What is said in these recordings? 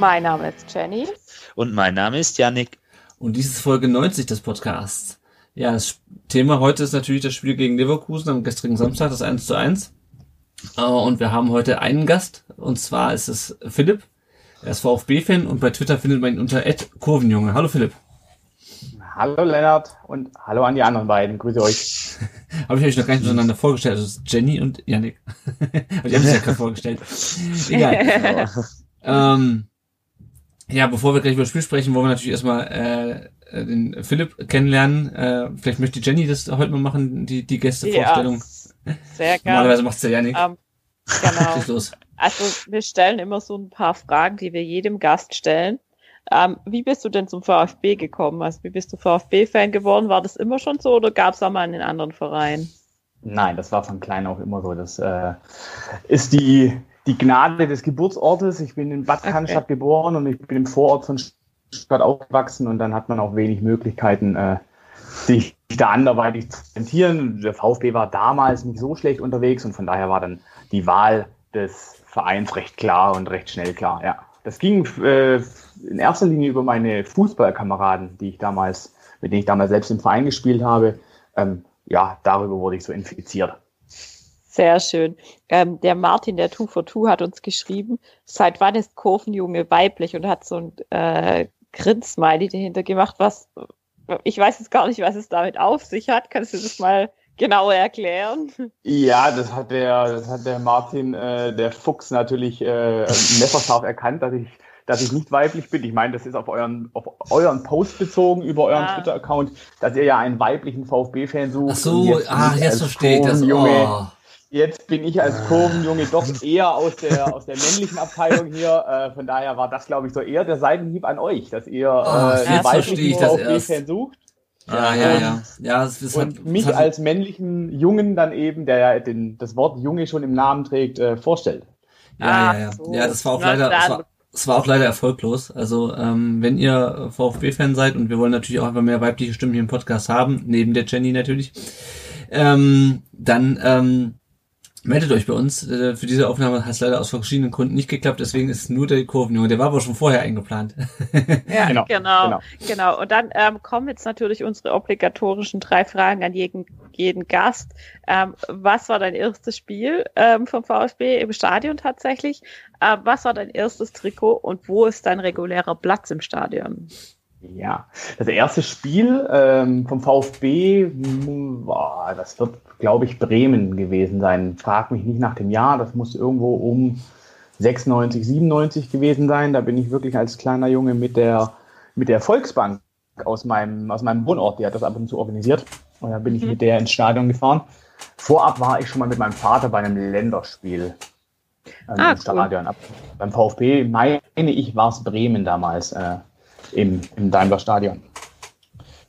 Mein Name ist Jenny. Und mein Name ist Yannick. Und dies ist Folge 90 des Podcasts. Ja, das Thema heute ist natürlich das Spiel gegen Leverkusen am gestrigen Samstag, das 1 zu 1. Äh, Und wir haben heute einen Gast, und zwar ist es Philipp. Er ist VfB-Fan und bei Twitter findet man ihn unter Kurvenjunge. Hallo Philipp. Hallo Lennart und hallo an die anderen beiden. Grüße euch. Habe ich euch noch gar nicht miteinander vorgestellt. Also es ist Jenny und Yannick. Aber die haben sich ja gerade vorgestellt. Egal. ähm, ja, bevor wir gleich über das Spiel sprechen, wollen wir natürlich erstmal äh, den Philipp kennenlernen. Äh, vielleicht möchte Jenny das heute mal machen, die, die Gästevorstellung. Ja, sehr gerne. Normalerweise macht's der Yannick. Ähm, genau. Also wir stellen immer so ein paar Fragen, die wir jedem Gast stellen. Ähm, wie bist du denn zum VfB gekommen? Also wie bist du VfB-Fan geworden? War das immer schon so oder gab es auch mal einen anderen Verein? Nein, das war von klein auf immer so. Das äh, ist die, die Gnade des Geburtsortes. Ich bin in Bad Okay. Cannstatt geboren und ich bin im Vorort von Stuttgart aufgewachsen und dann hat man auch wenig Möglichkeiten, äh, sich da anderweitig zu orientieren. Der VfB war damals nicht so schlecht unterwegs und von daher war dann die Wahl des Vereins recht klar und recht schnell klar. Ja, das ging äh, in erster Linie über meine Fußballkameraden, die ich damals, mit denen ich damals selbst im Verein gespielt habe. Ähm, ja, darüber wurde ich so infiziert. Sehr schön. Ähm, der Martin, der Two for Two, hat uns geschrieben, seit wann ist Kurvenjunge weiblich und hat so ein äh, Grinsmiley dahinter gemacht, was ich weiß jetzt gar nicht, was es damit auf sich hat. Kannst du das mal genauer erklären? Ja, das hat der, das hat der Martin, äh, der Fuchs natürlich äh, messerscharf erkannt, dass ich, dass ich nicht weiblich bin. Ich meine, das ist auf euren, auf euren Post bezogen über euren Ah. Twitter-Account, dass ihr ja einen weiblichen VfB-Fan sucht. Ach so, ah, jetzt verstehe ich das. Kurvenjunge- Oh. Jetzt bin ich als Kurvenjunge doch eher aus der, aus der männlichen Abteilung hier. Äh, von daher war das, glaube ich, so eher der Seitenhieb an euch, dass ihr Oh, äh, ich weiblichen das VfB-Fan erst. sucht. Ja, ja, ja. Ja, es, es Und hat, mich hat, als männlichen Jungen dann eben, der ja den, das Wort Junge schon im Namen trägt, äh, vorstellt. Ja, ja, ja. Ach so. Ja, das war auch leider, das war, das war auch leider erfolglos. Also, ähm, wenn ihr VfB-Fan seid und wir wollen natürlich auch einfach mehr weibliche Stimmen hier im Podcast haben, neben der Jenny natürlich, ähm, dann ähm, meldet euch bei uns. Äh, für diese Aufnahme hat es leider aus verschiedenen Gründen nicht geklappt, deswegen ist es nur der Kurvenjunge. Der war aber schon vorher eingeplant. Ja, Genau, genau. genau. Genau. Und dann ähm, kommen jetzt natürlich unsere obligatorischen drei Fragen an jeden, jeden Gast. Ähm, was war dein erstes Spiel ähm, vom VfB im Stadion tatsächlich? Äh, was war dein erstes Trikot und wo ist dein regulärer Platz im Stadion? Ja, das erste Spiel ähm, vom VfB, hm, boah, das wird, glaube ich, Bremen gewesen sein. Frag mich nicht nach dem Jahr, das muss irgendwo um 96, 97 gewesen sein. Da bin ich wirklich als kleiner Junge mit der, mit der Volksbank aus meinem, aus meinem Wohnort, die hat das ab und zu organisiert. Und da bin ich Mhm. mit der ins Stadion gefahren. Vorab war ich schon mal mit meinem Vater bei einem Länderspiel ähm, Ah, im cool. Stadion. Ab, beim VfB, meine ich, war es Bremen damals. Äh, im, im Daimler Stadion.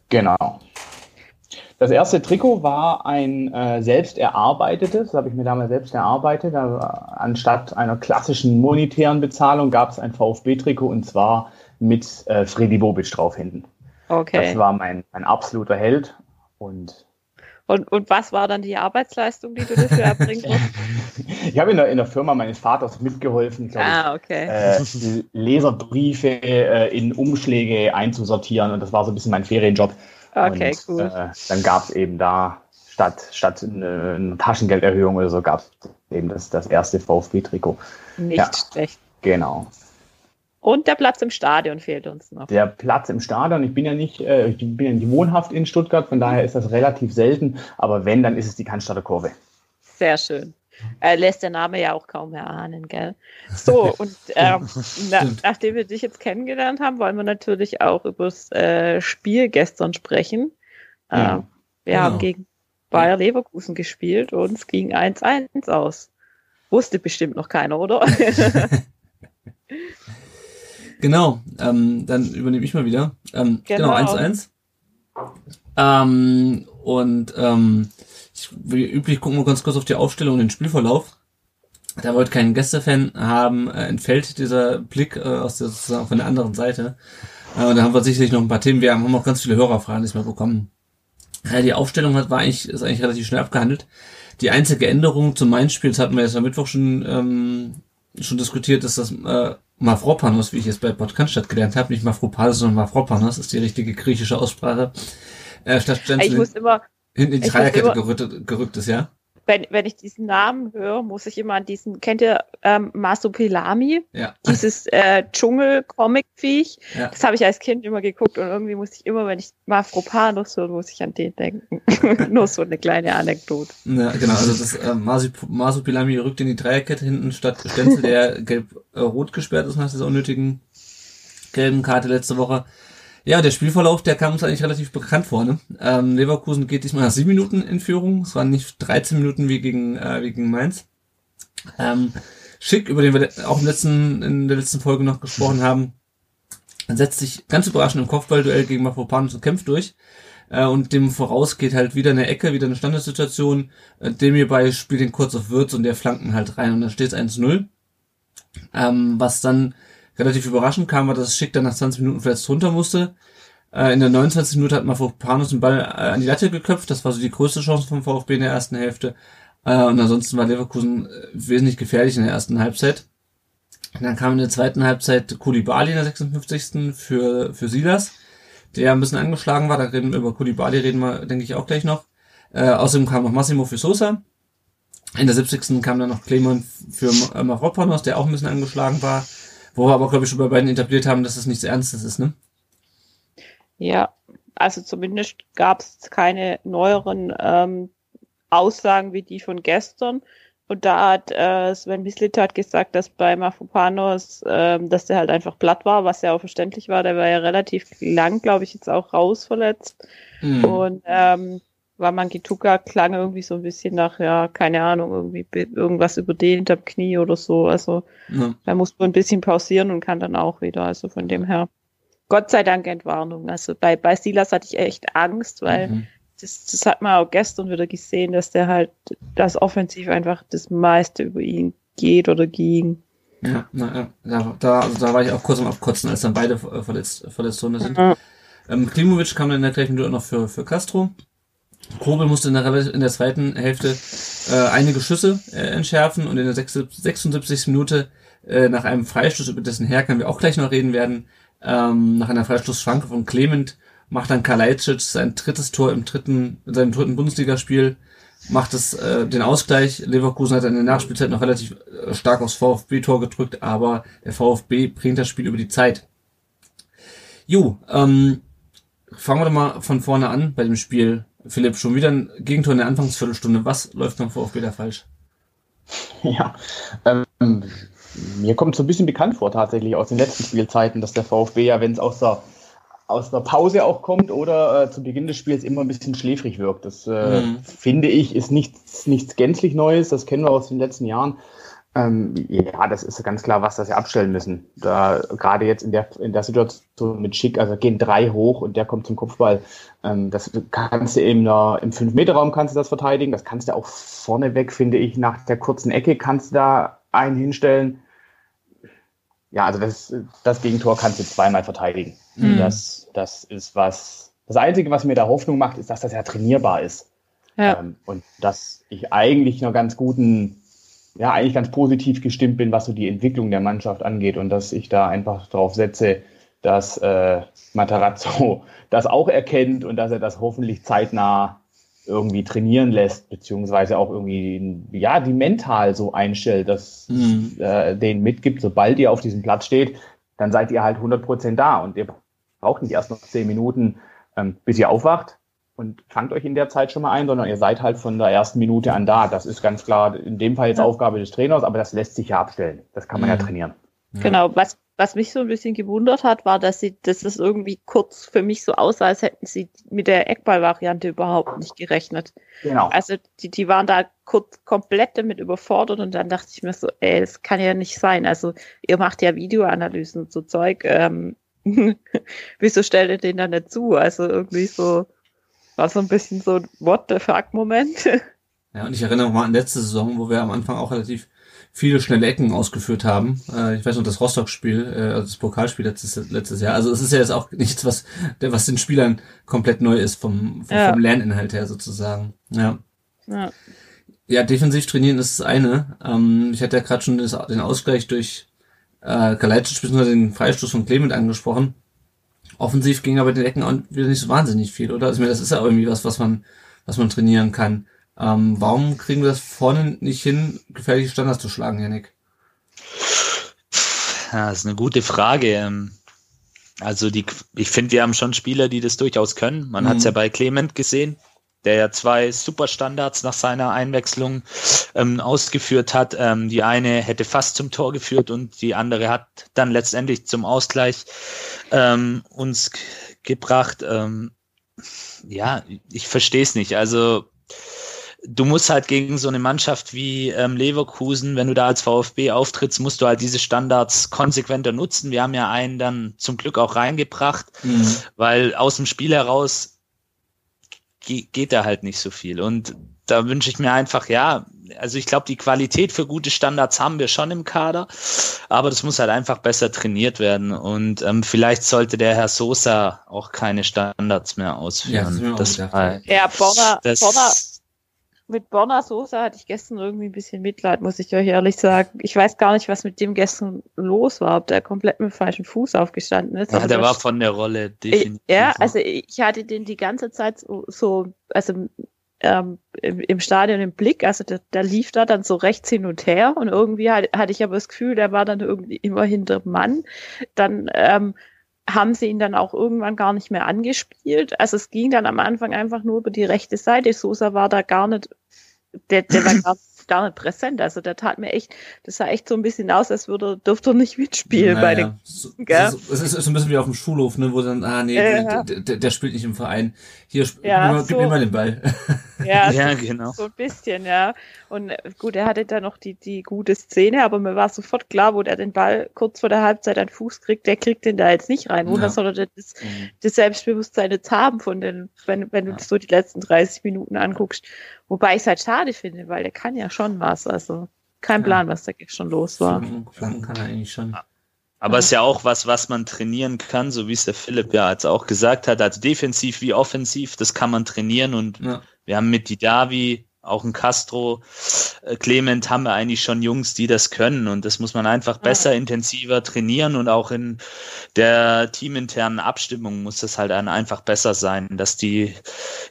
Genau. Das erste Trikot war ein äh, selbst erarbeitetes, das habe ich mir damals selbst erarbeitet. Da, anstatt einer klassischen monetären Bezahlung gab es ein VfB-Trikot und zwar mit äh, Freddy Bobic drauf hinten. Okay. Das war mein, mein absoluter Held. Und Und, und was war dann die Arbeitsleistung, die du dafür erbringen musst? ich habe in der, in der Firma meines Vaters mitgeholfen, glaube ah, okay. äh, Leserbriefe äh, in Umschläge einzusortieren und das war so ein bisschen mein Ferienjob. Okay, und, cool. Äh, dann gab es eben da statt, statt eine, eine Taschengelderhöhung oder so gab es eben das, das erste VfB-Trikot. Nicht ja. schlecht. Genau. Und der Platz im Stadion fehlt uns noch. Der Platz im Stadion, ich bin ja nicht, äh, ich bin ja nicht wohnhaft in Stuttgart, von daher ist das relativ selten, aber wenn, dann ist es die Cannstatter Kurve. Sehr schön. Äh, lässt der Name ja auch kaum erahnen, gell? So, und ähm, na, nachdem wir dich jetzt kennengelernt haben, wollen wir natürlich auch über das äh, Spiel gestern sprechen. Äh, Ja. wir Genau. haben gegen Bayer Leverkusen gespielt und es ging 1-1 aus. Wusste bestimmt noch keiner, oder? Genau, ähm, dann übernehme ich mal wieder. Ähm, genau, Genau. 1-1. Ähm, und ähm, ich, wie üblich gucken wir ganz kurz auf die Aufstellung und den Spielverlauf. Da wir heute keinen Gästefan haben, äh, entfällt dieser Blick äh, aus der, sozusagen von der anderen Seite. Äh, da haben wir sicherlich noch ein paar Themen. Wir haben auch ganz viele Hörerfragen diesmal bekommen. Ja, die Aufstellung hat, war eigentlich, ist eigentlich relativ schnell abgehandelt. Die einzige Änderung zum Main-Spiel, das hatten wir jetzt am Mittwoch schon, ähm, schon diskutiert, ist das äh, Mafropanos, wie ich es bei Podcast gelernt habe, nicht Mafropanos, sondern Mafropanos, ist die richtige griechische Aussprache. Äh, statt Ich Stenzel muss immer, hinten in die ich Dreierkette gerückt, gerückt ist, ja? Wenn, wenn ich diesen Namen höre, muss ich immer an diesen, kennt ihr ähm, Masopilami? Ja. Dieses äh, Dschungel-Comic-Viech. Ja. Das habe ich als Kind immer geguckt und irgendwie muss ich immer, wenn ich Mafropanos höre, muss ich an den denken. Nur so eine kleine Anekdote. Ja, genau, also das äh, Masupilami rückt in die Dreierkette hinten statt Stenzel, der gelb-rot gesperrt ist nach dieser unnötigen gelben Karte letzte Woche. Ja, der Spielverlauf, der kam uns eigentlich relativ bekannt vor. Ne? Ähm, Leverkusen geht diesmal nach sieben Minuten in Führung. Es waren nicht 13 Minuten wie gegen, äh, wie gegen Mainz. Ähm, Schick, über den wir auch im letzten, in der letzten Folge noch gesprochen haben, setzt sich ganz überraschend im Kopfballduell gegen Mafropanos und kämpft durch. Äh, und dem voraus geht halt wieder eine Ecke, wieder eine Standardsituation. Äh, dem hierbei spielt den kurz auf Würz und der flanken halt rein und dann steht es 1-0. Ähm, was dann relativ überraschend kam, war, dass Schick dann nach 20 Minuten verletzt runter musste. Äh, in der 29. Minute hat Mafropanos den Ball äh, an die Latte geköpft. Das war so die größte Chance vom VfB in der ersten Hälfte. Äh, und ansonsten war Leverkusen äh, wesentlich gefährlich in der ersten Halbzeit. Und dann kam in der zweiten Halbzeit Koulibaly in der 56. für, für Silas, der ein bisschen angeschlagen war. Da reden über Koulibaly, reden wir, denke ich, auch gleich noch. Äh, außerdem kam noch Massimo für Sosa. In der 70. kam dann noch Clement für äh, Mavropanos, der auch ein bisschen angeschlagen war. Wo wir aber, glaube ich, schon bei beiden etabliert haben, dass das nichts Ernstes ist, ne? Ja, also zumindest gab es keine neueren ähm, Aussagen wie die von gestern. Und da hat äh, Sven Mislitat gesagt, dass bei Mafopanos, ähm, dass der halt einfach platt war, was ja auch verständlich war. Der war ja relativ lang, glaube ich, jetzt auch rausverletzt. Mhm. Und ähm, Wamangituka klang irgendwie so ein bisschen nach, ja, keine Ahnung, irgendwie irgendwas überdehnt am Knie oder so. Also Ja. da muss man ein bisschen pausieren und kann dann auch wieder. Also von dem her. Gott sei Dank Entwarnung. Also bei, bei Silas hatte ich echt Angst, weil Mhm. das, das hat man auch gestern wieder gesehen, dass der halt das offensiv einfach das meiste über ihn geht oder ging. Ja, na, ja. Da, also da war ich auch kurz am Abkotzen, als dann beide äh, verletzt, verletzt worden sind. Ja. Ähm, Klimovic kam dann in der gleichen Minute noch für, für Castro. Kobel musste in der, zweiten Hälfte äh, einige Schüsse äh, entschärfen und in der 76 76. Minute äh, nach einem Freistoß, über dessen Hergang wir auch gleich noch reden werden, ähm, nach einer Freistoßschranke von Clement macht dann Kalajdzic sein drittes Tor im dritten, in seinem dritten Bundesligaspiel, macht es äh, den Ausgleich. Leverkusen hat in der Nachspielzeit noch relativ äh, stark aufs VfB-Tor gedrückt, aber der VfB bringt das Spiel über die Zeit. Jo, ähm, fangen wir doch mal von vorne an bei dem Spiel. Philipp, schon wieder ein Gegentor in der Anfangsviertelstunde. Was läuft beim VfB da falsch? Ja, ähm, mir kommt so ein bisschen bekannt vor tatsächlich aus den letzten Spielzeiten, dass der VfB ja, wenn es aus der, aus der Pause auch kommt oder äh, zu Beginn des Spiels immer ein bisschen schläfrig wirkt. Das äh, Mhm. finde ich ist nichts, nichts gänzlich Neues, das kennen wir aus den letzten Jahren. Ähm, ja, das ist ganz klar, was das sie abstellen müssen. Da gerade jetzt in der in der Situation mit Schick, also gehen drei hoch und der kommt zum Kopfball. Ähm, das kannst du im, im 5-Meter-Raum kannst du das verteidigen. Das kannst du auch vorneweg, finde ich, nach der kurzen Ecke kannst du da einen hinstellen. Ja, also das, das Gegentor kannst du zweimal verteidigen. Mhm. Das, das ist was. Das Einzige, was mir da Hoffnung macht, ist, dass das ja trainierbar ist. Ja. Ähm, und dass ich eigentlich noch ganz guten, ja, eigentlich ganz positiv gestimmt bin, was so die Entwicklung der Mannschaft angeht und dass ich da einfach drauf setze, dass äh, Matarazzo das auch erkennt und dass er das hoffentlich zeitnah irgendwie trainieren lässt, beziehungsweise auch irgendwie, ja, die mental so einstellt, dass Mhm. äh, denen mitgibt, sobald ihr auf diesem Platz steht, dann seid ihr halt 100% da und ihr braucht nicht erst noch 10 Minuten, ähm, bis ihr aufwacht und fangt euch in der Zeit schon mal ein, sondern ihr seid halt von der ersten Minute an da. Das ist ganz klar in dem Fall jetzt Ja. Aufgabe des Trainers, aber das lässt sich ja abstellen. Das kann man ja Mhm. trainieren. Ja. Genau, was, was mich so ein bisschen gewundert hat, war, dass sie, dass es irgendwie kurz für mich so aussah, als hätten sie mit der Eckball-Variante überhaupt nicht gerechnet. Genau. Also die, die waren da kurz komplett damit überfordert und dann dachte ich mir so, ey, das kann ja nicht sein. Also ihr macht ja Videoanalysen und so Zeug. Ähm, wieso stellt ihr den dann nicht zu? Also irgendwie so, war so ein bisschen so ein What the fuck Moment. Ja, und ich erinnere mich mal an letzte Saison, wo wir am Anfang auch relativ viele schnelle Ecken ausgeführt haben. Äh, ich weiß noch, das Rostock-Spiel, äh, also das Pokalspiel letztes, letztes Jahr. Also es ist ja jetzt auch nichts, was, was den Spielern komplett neu ist vom, vom, Ja. vom Lerninhalt her sozusagen. Ja. ja. Ja, defensiv trainieren ist das eine. Ähm, ich hatte ja gerade schon das, den Ausgleich durch äh, Kalajdzic bzw. den Freistoß von Clement angesprochen. Offensiv ging aber den Ecken auch wieder nicht so wahnsinnig viel, oder? Also, ich meine, das ist ja irgendwie was, was man, was man trainieren kann. Ähm, warum kriegen wir das vorne nicht hin, gefährliche Standards zu schlagen, Janik? Ja, das ist eine gute Frage. Ähm, Also die, ich finde, wir haben schon Spieler, die das durchaus können. Man Mhm. hat es ja bei Clement gesehen, der ja zwei Superstandards nach seiner Einwechslung ähm, ausgeführt hat. Ähm, die eine hätte fast zum Tor geführt und die andere hat dann letztendlich zum Ausgleich ähm, uns gebracht. Ähm, ja, ich verstehe es nicht. Also du musst halt gegen so eine Mannschaft wie ähm, Leverkusen, wenn du da als VfB auftrittst, musst du halt diese Standards konsequenter nutzen. Wir haben ja einen dann zum Glück auch reingebracht, Mhm. weil aus dem Spiel heraus geht da halt nicht so viel. Und da wünsche ich mir einfach, ja, also ich glaube, die Qualität für gute Standards haben wir schon im Kader, aber das muss halt einfach besser trainiert werden. Und ähm, vielleicht sollte der Herr Sosa auch keine Standards mehr Ja, das ausführen. auch das gedacht, war, Ja, Borna, das, Borna, mit Borna Sosa hatte ich gestern irgendwie ein bisschen Mitleid, muss ich euch ehrlich sagen. Ich weiß gar nicht, was mit dem gestern los war, ob der komplett mit dem falschen Fuß aufgestanden ist. ja, aber der war von der Rolle definitiv. ja, also ich hatte den die ganze Zeit so, so also ähm, im, im Stadion im Blick, also der, der lief da dann so rechts hin und her und irgendwie hatte, hatte ich aber das Gefühl, der war dann irgendwie immer hinter dem Mann. Dann ähm, haben sie ihn dann auch irgendwann gar nicht mehr angespielt. Also es ging dann am Anfang einfach nur über die rechte Seite. Sosa war da gar nicht, der, der war gar, gar nicht präsent. Also der tat mir echt, das sah echt so ein bisschen aus, als würde, dürfte er nicht mitspielen bei den Naja, so, Gell? es, ist, es ist so ein bisschen wie auf dem Schulhof, ne, wo dann, ah nee, Ja. der, der, der spielt nicht im Verein. Hier, Ja, gib, mir, gib so. mir mal den Ball. ja, ja, genau. So ein bisschen, ja. Und äh, gut, er hatte da noch die, die gute Szene, aber mir war sofort klar, wo der den Ball kurz vor der Halbzeit an den Fuß kriegt, der kriegt den da jetzt nicht rein. Wunder Ja. soll er denn das, Mhm. das Selbstbewusstsein jetzt haben von den, wenn, wenn du so die letzten 30 Minuten anguckst. Wobei ich es halt schade finde, weil der kann ja schon was. Also kein Ja. Plan, was da schon los war. Flanken, kann er eigentlich schon. Aber es ist ja auch was, was man trainieren kann, so wie es der Philipp ja jetzt auch gesagt hat, also defensiv wie offensiv, das kann man trainieren und Ja. wir haben mit Didavi, auch ein Castro, äh, Clement haben wir eigentlich schon Jungs, die das können und das muss man einfach besser, intensiver trainieren und auch in der teaminternen Abstimmung muss das halt dann einfach besser sein, dass die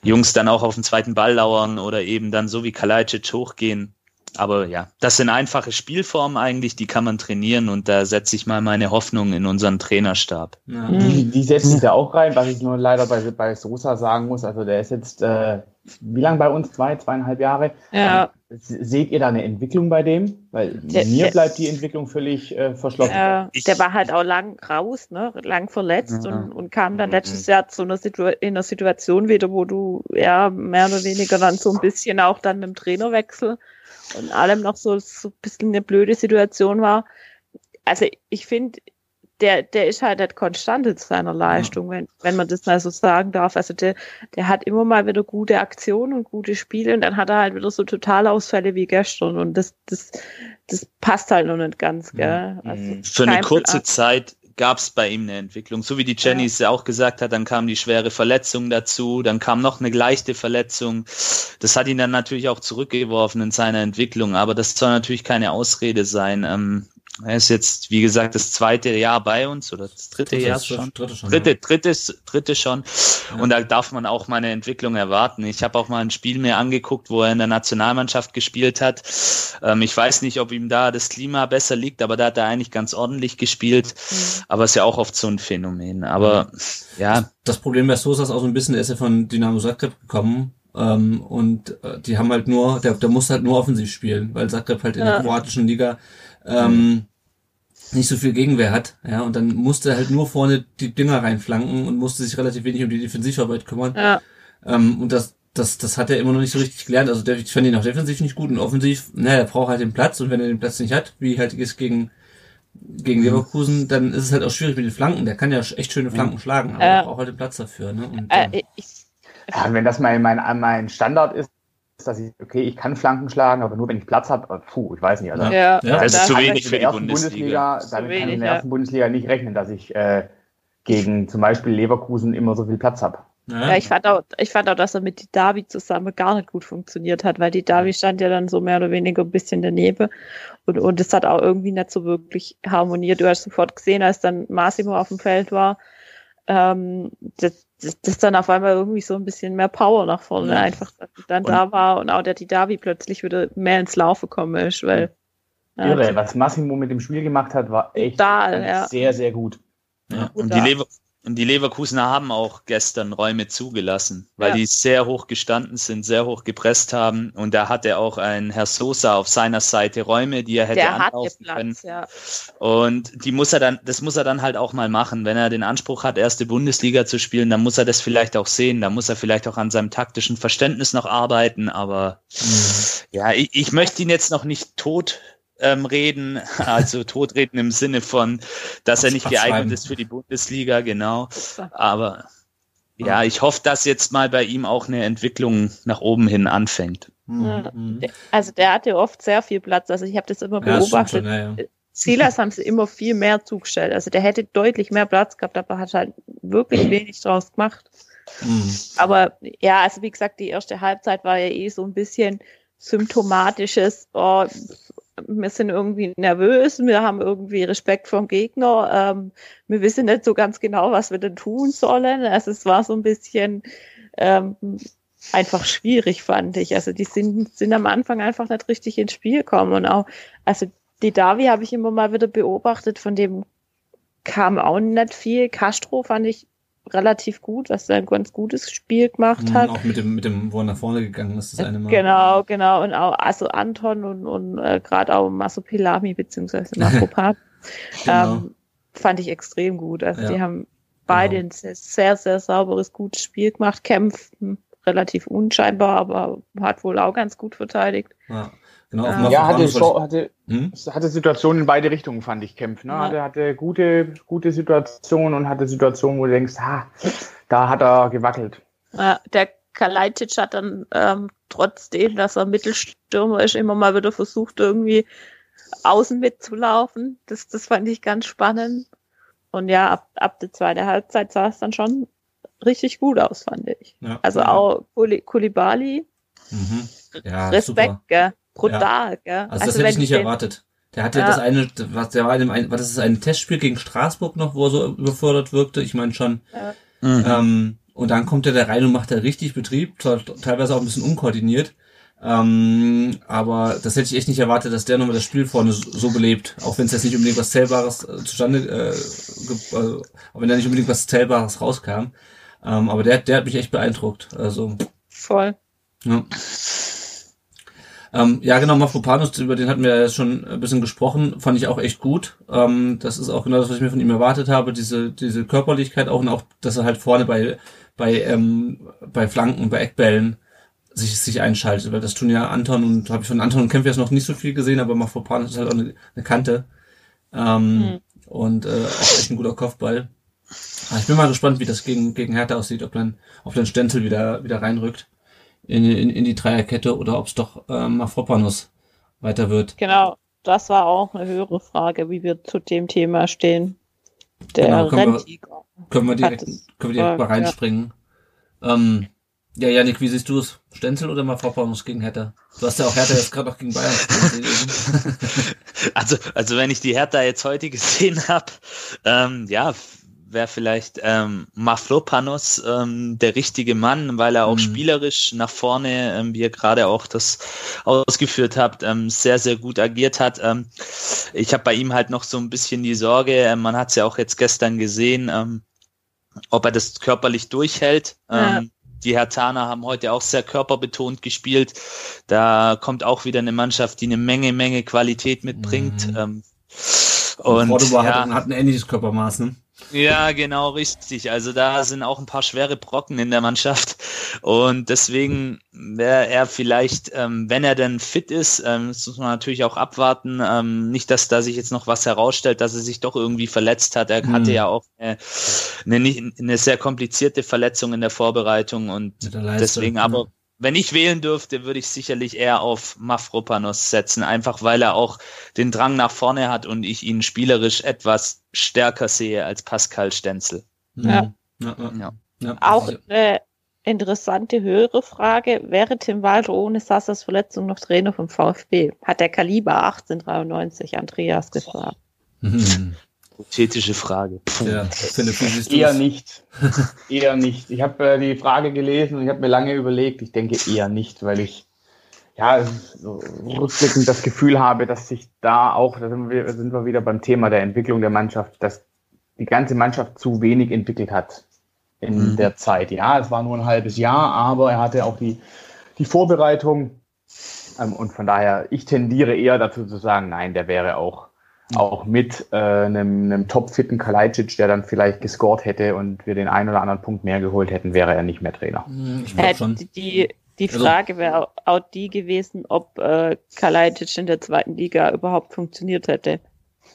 Jungs dann auch auf den zweiten Ball lauern oder eben dann so wie Kalajdzic hochgehen. Aber ja, das sind einfache Spielformen eigentlich, die kann man trainieren und da setze ich mal meine Hoffnung in unseren Trainerstab. Ja. Die, die setzt sich da auch rein, was ich nur leider bei, bei Sosa sagen muss. Also der ist jetzt, äh, wie lange bei uns? Zwei, zweieinhalb Jahre. Ja, S- Seht ihr da eine Entwicklung bei dem? Weil Der- mir der- bleibt die Entwicklung völlig äh, verschlossen. äh, Ich- der war halt auch lang raus, ne, lang verletzt Ja. und, und kam dann letztes Jahr zu einer Situ in einer Situation wieder, wo du ja mehr oder weniger dann so ein bisschen auch dann im Trainerwechsel und allem noch so, so ein bisschen eine blöde Situation war. Also ich finde, der, der ist halt nicht konstant in seiner Leistung, wenn, wenn man das mal so sagen darf. Also der, der hat immer mal wieder gute Aktionen und gute Spiele und dann hat er halt wieder so Totalausfälle wie gestern und das, das, das passt halt noch nicht ganz, gell? Also Für eine kurze. Zeit gab es bei ihm eine Entwicklung. So wie die Jenny es ja auch gesagt hat, dann kam die schwere Verletzung dazu, dann kam noch eine leichte Verletzung. Das hat ihn dann natürlich auch zurückgeworfen in seiner Entwicklung, aber das soll natürlich keine Ausrede sein. Ähm, er ist jetzt, wie gesagt, das zweite Jahr bei uns oder das dritte Jahr Drittes- schon. Dritte schon. Dritte, ja. drittes, dritte schon. Und da darf man auch mal eine Entwicklung erwarten. Ich habe auch mal ein Spiel mir angeguckt, wo er in der Nationalmannschaft gespielt hat. Ähm, ich weiß nicht, ob ihm da das Klima besser liegt, aber da hat er eigentlich ganz ordentlich gespielt. Aber ist ja auch oft so ein Phänomen. Aber ja, Das Problem bei Sosa ist auch so ein bisschen, der ist ja von Dynamo Zagreb gekommen. Ähm, und äh, die haben halt nur, der, der muss halt nur offensiv spielen, weil Zagreb halt in Ja. der kroatischen Liga ähm, nicht so viel Gegenwehr hat, ja, und dann musste er halt nur vorne die Dinger reinflanken und musste sich relativ wenig um die Defensivarbeit kümmern. Ja. Ähm, und das, das, das hat er immer noch nicht so richtig gelernt. Also der, ich fand ihn auch defensiv nicht gut und offensiv, naja, er braucht halt den Platz und wenn er den Platz nicht hat, wie halt ist gegen gegen Leverkusen, dann ist es halt auch schwierig mit den Flanken. Der kann ja echt schöne Flanken schlagen, aber Äh. er braucht halt den Platz dafür. Ne? Und, ähm, Äh, ich, Ja, wenn das mein, mein, mein Standard ist, dass ich, okay, ich kann Flanken schlagen, aber nur wenn ich Platz habe, puh, ich weiß nicht. Also Ja. ja, das ist zu wenig in für der die ersten Bundesliga. Bundesliga, damit kann ich wenig, in der ja. ersten Bundesliga nicht rechnen, dass ich äh, gegen zum Beispiel Leverkusen immer so viel Platz habe. Ja, ich fand auch, ich fand auch, dass er mit die Davi zusammen gar nicht gut funktioniert hat, weil die Davi stand ja dann so mehr oder weniger ein bisschen daneben und, und es hat auch irgendwie nicht so wirklich harmoniert. Du hast sofort gesehen, als dann Massimo auf dem Feld war, ähm, dass, dass, dann auf einmal irgendwie so ein bisschen mehr Power nach vorne Ja. einfach dann Und- da war und auch der Didavi plötzlich wieder mehr ins Laufen gekommen ist, weil ja, Irre, was Massimo mit dem Spiel gemacht hat, war echt Brutal, ja. sehr, sehr gut. Ja, und, die Lever und die Leverkusener haben auch gestern Räume zugelassen, weil Ja. die sehr hoch gestanden sind, sehr hoch gepresst haben. Und da hatte auch ein Herr Sosa auf seiner Seite Räume, die er hätte der anlaufen können. Platz, ja. Und die muss er dann, das muss er dann halt auch mal machen. Wenn er den Anspruch hat, erste Bundesliga zu spielen, dann muss er das vielleicht auch sehen. Da muss er vielleicht auch an seinem taktischen Verständnis noch arbeiten. Aber ja, ich, ich möchte ihn jetzt noch nicht tot ähm, reden, also totreden im Sinne von, dass er nicht geeignet ist für die Bundesliga, genau. Aber ja, ich hoffe, dass jetzt mal bei ihm auch eine Entwicklung nach oben hin anfängt. Mhm. Der- Also der hatte oft sehr viel Platz. Also ich habe das immer Ja, beobachtet. schon, ja, ja. Silas haben sie immer viel mehr zugestellt. Also der hätte deutlich mehr Platz gehabt, aber hat halt wirklich wenig draus gemacht. Mhm. Aber ja, also wie gesagt, die erste Halbzeit war ja eh so ein bisschen symptomatisches, oh, wir sind irgendwie nervös, wir haben irgendwie Respekt vom Gegner, ähm, wir wissen nicht so ganz genau, was wir denn tun sollen. Also es war so ein bisschen ähm, einfach schwierig, fand ich. Also die sind, sind am Anfang einfach nicht richtig ins Spiel gekommen und auch, also die Davi habe ich immer mal wieder beobachtet, von dem kam auch nicht viel. Castro fand ich relativ gut, was ein ganz gutes Spiel gemacht Mhm, hat. Auch mit dem, mit dem, wo er nach vorne gegangen ist, das eine Mal. Genau, genau. Und auch also Anton und, und äh, gerade auch Masopilami beziehungsweise Mafropan Genau. ähm, fand ich extrem gut. Also Ja. die haben beide Genau. ein sehr, sehr, sehr sauberes, gutes Spiel gemacht. Kämpfen relativ unscheinbar, aber hat wohl auch ganz gut verteidigt. Ja, genau. Ja. auf Ja, hatte, schon, hatte, Hm? hatte Situationen in beide Richtungen, fand ich, Kempf. Ne? Ja. Hatte, hatte gute, gute Situationen und hatte Situationen, wo du denkst, ha, da hat er gewackelt. Ja, der Kalajdzic hat dann ähm, trotzdem, dass er Mittelstürmer ist, immer mal wieder versucht, irgendwie außen mitzulaufen. Das, das fand ich ganz spannend. Und ja, ab, ab der zweiten Halbzeit sah es dann schon richtig gut aus, fand ich. Ja. Also ja. auch Kuli- Kulibali, Mhm. Ja, Respekt, super. gell? Brutal, gell? Also, das hätte ich nicht erwartet. Der hatte Ja. das eine, was der war in dem, ein- war das ist ein Testspiel gegen Straßburg noch, wo er so überfordert wirkte. Ich meine schon. Mhm. Ähm, und dann kommt er da rein und macht da richtig Betrieb, teilweise auch ein bisschen unkoordiniert. Ähm, aber das hätte ich echt nicht erwartet, dass der nochmal das Spiel vorne so belebt. Auch wenn es jetzt nicht unbedingt was Zählbares äh, zustande, äh, also, auch wenn da nicht unbedingt was Zählbares rauskam. Ähm, aber der, der hat mich echt beeindruckt. Also, Voll. ja. Ähm, ja, genau, Mafropanus, über den hatten wir ja schon ein bisschen gesprochen, fand ich auch echt gut. Ähm, das ist auch genau das, was ich mir von ihm erwartet habe, diese, diese Körperlichkeit auch und auch, dass er halt vorne bei, bei, ähm, bei Flanken, bei Eckbällen sich, sich einschaltet, weil das tun ja Anton und habe ich von Anton und Kempf jetzt noch nicht so viel gesehen, aber Mafropanus ist halt auch eine, eine Kante. Ähm, Mhm. Und äh, auch echt ein guter Kopfball. Aber ich bin mal gespannt, wie das gegen, gegen Hertha aussieht, ob dann, ob dann Stenzel wieder, wieder reinrückt in, in, in die Dreierkette oder ob es doch ähm, Mafropanus weiter wird. Genau. Das war auch eine höhere Frage, wie wir zu dem Thema stehen. Der Genau, können wir-. Können wir direkt, können wir direkt mal gefragt, ja. reinspringen. Ähm, ja, Janik, wie siehst du es? Stenzel oder Mafropanus gegen Hertha? Du hast ja auch Hertha jetzt gerade noch gegen Bayern gespielt. Also, also wenn ich die Hertha jetzt heute gesehen habe, ähm, ja, wäre vielleicht ähm, Mafropanos ähm, der richtige Mann, weil er auch Mhm. spielerisch nach vorne, ähm, wie ihr gerade auch das ausgeführt habt, ähm, sehr, sehr gut agiert hat. Ähm, ich habe bei ihm halt noch so ein bisschen die Sorge, äh, man hat es ja auch jetzt gestern gesehen, ähm, ob er das körperlich durchhält. Ja. Ähm, die Hertaner haben heute auch sehr körperbetont gespielt. Da kommt auch wieder eine Mannschaft, die eine Menge, Menge Qualität mitbringt. Mhm. Ähm, Und Cordoba ja, hat, hat ein ähnliches Körpermaß, ne? Ja, genau, richtig. Also da sind auch ein paar schwere Brocken in der Mannschaft. Und deswegen wäre er vielleicht, ähm, wenn er denn fit ist, ähm, das muss man natürlich auch abwarten, ähm, nicht, dass da sich jetzt noch was herausstellt, dass er sich doch irgendwie verletzt hat. Er Mhm. hatte ja auch eine, eine, nicht- eine sehr komplizierte Verletzung in der Vorbereitung und deswegen, aber wenn ich wählen dürfte, würde ich sicherlich eher auf Mafropanos setzen, einfach weil er auch den Drang nach vorne hat und ich ihn spielerisch etwas stärker sehe als Pascal Stenzel. Ja. Ja, ja. Auch eine interessante höhere Frage. Wäre Tim Walter ohne Sassas Verletzung noch Trainer vom VfB? Hat der Kaliber 1893 Andreas gefragt. Hypothetische Frage. Puh. Ja, Philipp, Eher nicht. eher nicht. Ich habe äh, die Frage gelesen und ich habe mir lange überlegt. Ich denke eher nicht, weil ich ja so rückblickend das Gefühl habe, dass sich da auch, da sind wir, sind wir wieder beim Thema der Entwicklung der Mannschaft, dass die ganze Mannschaft zu wenig entwickelt hat in Mhm. der Zeit. Ja, es war nur ein halbes Jahr, aber er hatte auch die, die Vorbereitung. Ähm, und von daher, ich tendiere eher dazu zu sagen, nein, der wäre auch, auch mit äh, einem, einem topfitten Kalajdzic, der dann vielleicht gescored hätte und wir den einen oder anderen Punkt mehr geholt hätten, wäre er nicht mehr Trainer. Hm, Ich Äh, schon. die, die, Also- Frage wäre auch die gewesen, ob äh, Kalajdzic in der zweiten Liga überhaupt funktioniert hätte.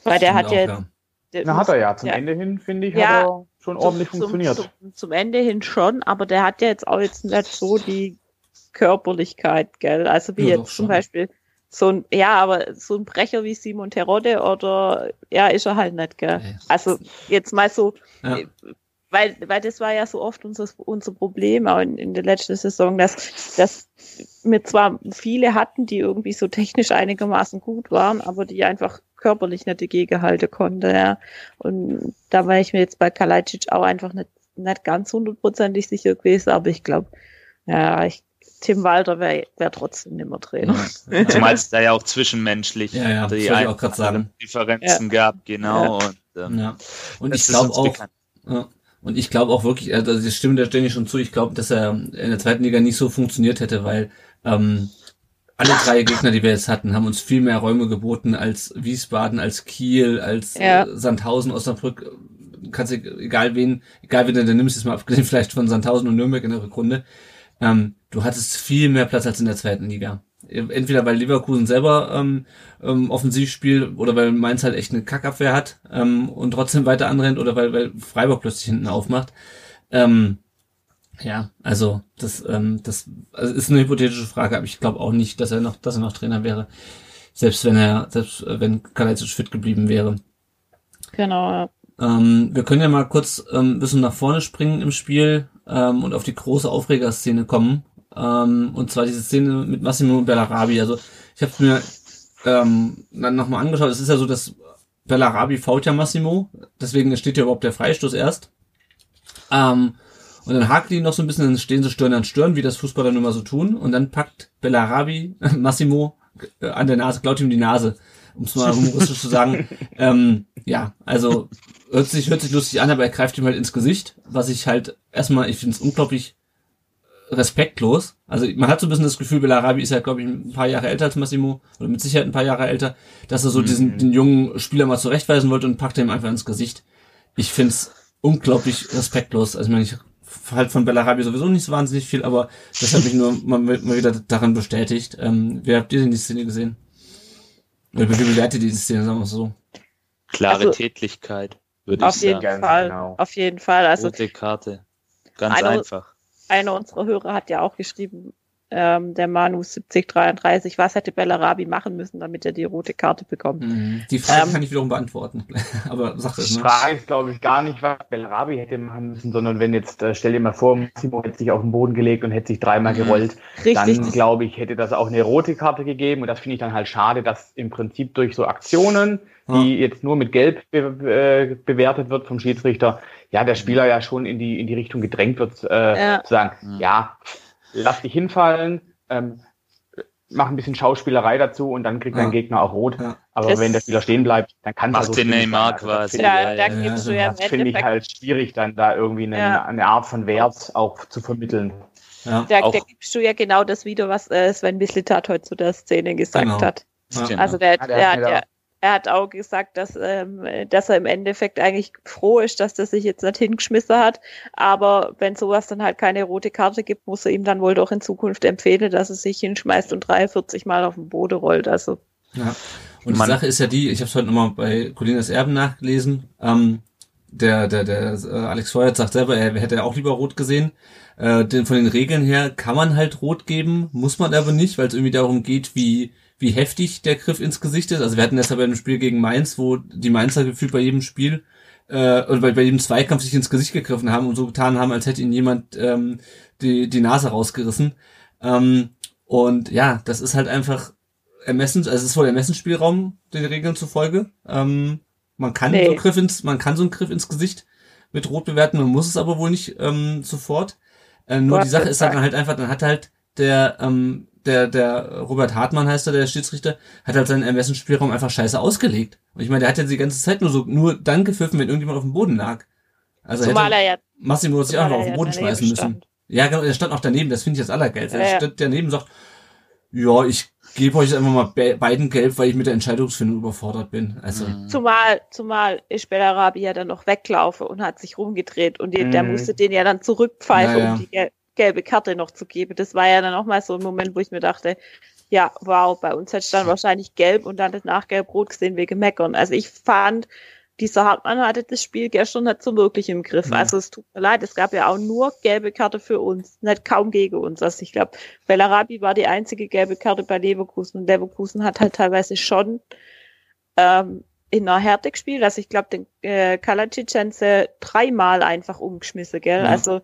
Weil der hat Auch, ja, ja. der Na, hat er ja. Zum ja. Ende hin, finde ich, Ja, hat er schon ordentlich zum, funktioniert. Zum, zum, Ende hin schon, aber der hat ja jetzt auch jetzt nicht so die Körperlichkeit, gell? Also wie Ja, jetzt zum schon. Beispiel so ein, ja, aber so ein Brecher wie Simon Terodde oder ja, ist er halt nicht, gell? Nee. Also jetzt mal so, Ja. äh, weil, weil das war ja so oft unser, unser Problem auch in, in der letzten Saison, dass, dass wir zwar viele hatten, die irgendwie so technisch einigermaßen gut waren, aber die einfach körperlich nicht dagegen halten konnten, ja. Und da war ich mir jetzt bei Kalajdzic auch einfach nicht, nicht ganz hundertprozentig sicher gewesen, aber ich glaube, ja, ich, Tim Walter wäre wär trotzdem nimmer Trainer. Ja. Zumal es da ja auch zwischenmenschlich Ja, ja, die ein- auch grad sagen. Differenzen gab, genau. Und, ähm, Ja. Und ich glaube auch, ja. und ich glaube auch wirklich, also das stimmt der ständig schon zu, ich glaube, dass er in der zweiten Liga nicht so funktioniert hätte, weil ähm, alle drei Gegner, die wir jetzt hatten, haben uns viel mehr Räume geboten als Wiesbaden, als Kiel, als Ja. äh, Sandhausen, Osnabrück. Kannst du, egal wen, egal wen du nimmst, jetzt mal abgesehen vielleicht von Sandhausen und Nürnberg in der Rückrunde, ähm, du hattest viel mehr Platz als in der zweiten Liga. Entweder weil Leverkusen selber ähm, ähm, offensiv spielt oder weil Mainz halt echt eine Kackabwehr hat ähm, und trotzdem weiter anrennt oder weil, weil Freiburg plötzlich hinten aufmacht. Ähm, ja, also das, ähm, das also ist eine hypothetische Frage, aber ich glaube auch nicht, dass er noch, dass er noch Trainer wäre, selbst wenn er, selbst äh, wenn Kalajdzic fit geblieben wäre. Genau, ja. Ähm, wir können ja mal kurz ähm, ein bisschen nach vorne springen im Spiel ähm, und auf die große Aufregerszene kommen. Ähm, und zwar diese Szene mit Massimo Bellarabi. Also ich habe mir ähm, dann nochmal angeschaut. Es ist ja so, dass Bellarabi fault ja Massimo. Deswegen steht ja überhaupt der Freistoß erst. Ähm, und dann hakt die noch so ein bisschen, dann stehen sie Stirn an Stirn, wie das Fußballer nun mal so tun. Und dann packt Bellarabi Massimo äh, an der Nase, klaut ihm die Nase, um es mal humoristisch zu sagen. Ähm, ja, also hört sich, hört sich lustig an, aber er greift ihm halt ins Gesicht, was ich halt erstmal, ich finde es unglaublich respektlos. Also man hat so ein bisschen das Gefühl, Bellarabi ist ja, glaube ich, ein paar Jahre älter als Massimo, oder mit Sicherheit ein paar Jahre älter, dass er so diesen den jungen Spieler mal zurechtweisen wollte und packt ihm einfach ins Gesicht. Ich finde es unglaublich respektlos. Also ich meine, ich halt von Bellarabi sowieso nicht so wahnsinnig viel, aber das hat mich nur mal, mal wieder daran bestätigt. Ähm, wie habt ihr denn die Szene gesehen? Wie bewertet ihr die Szene, sagen wir so? Klare Also- Tätigkeit, würde ich Auf jeden sagen. Fall. genau. Auf jeden Fall. Also Rote Karte. Ganz Einer- einfach. einer unserer Hörer hat ja auch geschrieben, ähm, der Manu 7033, was hätte Bellarabi machen müssen, damit er die rote Karte bekommt? Mhm. Die Frage Ähm, kann ich wiederum beantworten. aber sag das Die mal. Frage ist, glaube ich, gar nicht, was Bellarabi hätte machen müssen, sondern wenn jetzt, äh, stell dir mal vor, Massimo hätte sich auf den Boden gelegt und hätte sich dreimal Mhm. gerollt, Richtig. dann glaube ich, hätte das auch eine rote Karte gegeben. Und das finde ich dann halt schade, dass im Prinzip durch so Aktionen, die jetzt nur mit Gelb be äh, bewertet wird vom Schiedsrichter, ja, der Spieler ja schon in die, in die Richtung gedrängt wird, äh, Ja. zu sagen, Mhm. ja, lass dich hinfallen, ähm, mach ein bisschen Schauspielerei dazu und dann kriegt Ja. dein Gegner auch rot. Ja. Aber Das- wenn der Spieler stehen bleibt, dann kann das so den Neymar. Also quasi. finde ich- da, ja, gibst ja, du ja das finde ich halt schwierig, dann da irgendwie eine, Ja. eine Art von Wert auch zu vermitteln. Ja. da, da gibst du ja genau das wieder, was äh, Sven Mislitat heute zu der Szene gesagt Genau. hat. Ja. Genau. Also der, Ja, der der, er hat auch gesagt, dass, ähm, dass er im Endeffekt eigentlich froh ist, dass der sich jetzt nicht hingeschmissen hat. Aber wenn sowas dann halt keine rote Karte gibt, muss er ihm dann wohl doch in Zukunft empfehlen, dass er sich hinschmeißt und 43 Mal auf den Boden rollt. Also. Ja. Und die Sache ist ja die, ich habe es heute nochmal bei Colinas Erben nachgelesen, ähm, der, der, der äh, Alex Feuert sagt selber, er hätte auch lieber rot gesehen. Äh, denn von den Regeln her kann man halt rot geben, muss man aber nicht, weil es irgendwie darum geht, wie, wie heftig der Griff ins Gesicht ist. Also wir hatten das ja bei einem Spiel gegen Mainz, wo die Mainzer gefühlt bei jedem Spiel äh, oder bei, bei jedem Zweikampf sich ins Gesicht gegriffen haben und so getan haben, als hätte ihnen jemand ähm, die, die Nase rausgerissen. Ähm, und ja, das ist halt einfach ermessen, also es ist wohl Ermessensspielraum den Regeln zufolge. Ähm, man kann Nee. so einen Griff ins, man kann so einen Griff ins Gesicht mit Rot bewerten, man muss es aber wohl nicht ähm, sofort. Äh, nur Gott die Sache ist halt dann halt einfach, dann hat halt der, ähm, der, der Robert Hartmann heißt er, der Schiedsrichter, hat halt seinen Ermessensspielraum einfach scheiße ausgelegt. Und ich meine, der hat ja die ganze Zeit nur so, nur dann gepfiffen, wenn irgendjemand auf dem Boden lag. Also Zumal hätte er ja Massimo sich auch zumal noch auf den Boden schmeißen müssen. stand. Ja, genau, er stand auch daneben, das finde ich das Allergeilste. Ja, Er steht daneben und sagt, ja, ich gebe euch jetzt einfach mal be beiden gelb, weil ich mit der Entscheidungsfindung überfordert bin. Also, Zumal, zumal ist Bellarabi ja dann noch weggelaufen und hat sich rumgedreht und der Mhm. musste den ja dann zurückpfeifen, Ja, ja. um die gel gelbe Karte noch zu geben. Das war ja dann auch mal so ein Moment, wo ich mir dachte, ja, wow, bei uns hätte dann wahrscheinlich gelb und dann danach gelb-rot gesehen wegen Meckern. Also ich fand, dieser Hartmann hatte das Spiel gestern nicht so wirklich im Griff. Mhm. Also es tut mir leid, es gab ja auch nur gelbe Karte für uns, nicht kaum gegen uns. Also ich glaube, Bellarabi war die einzige gelbe Karte bei Leverkusen und Leverkusen hat halt teilweise schon ähm, in einer Härte gespielt. Also ich glaube, den äh, Kalacic haben sie dreimal einfach umgeschmissen, gell? Ja. Also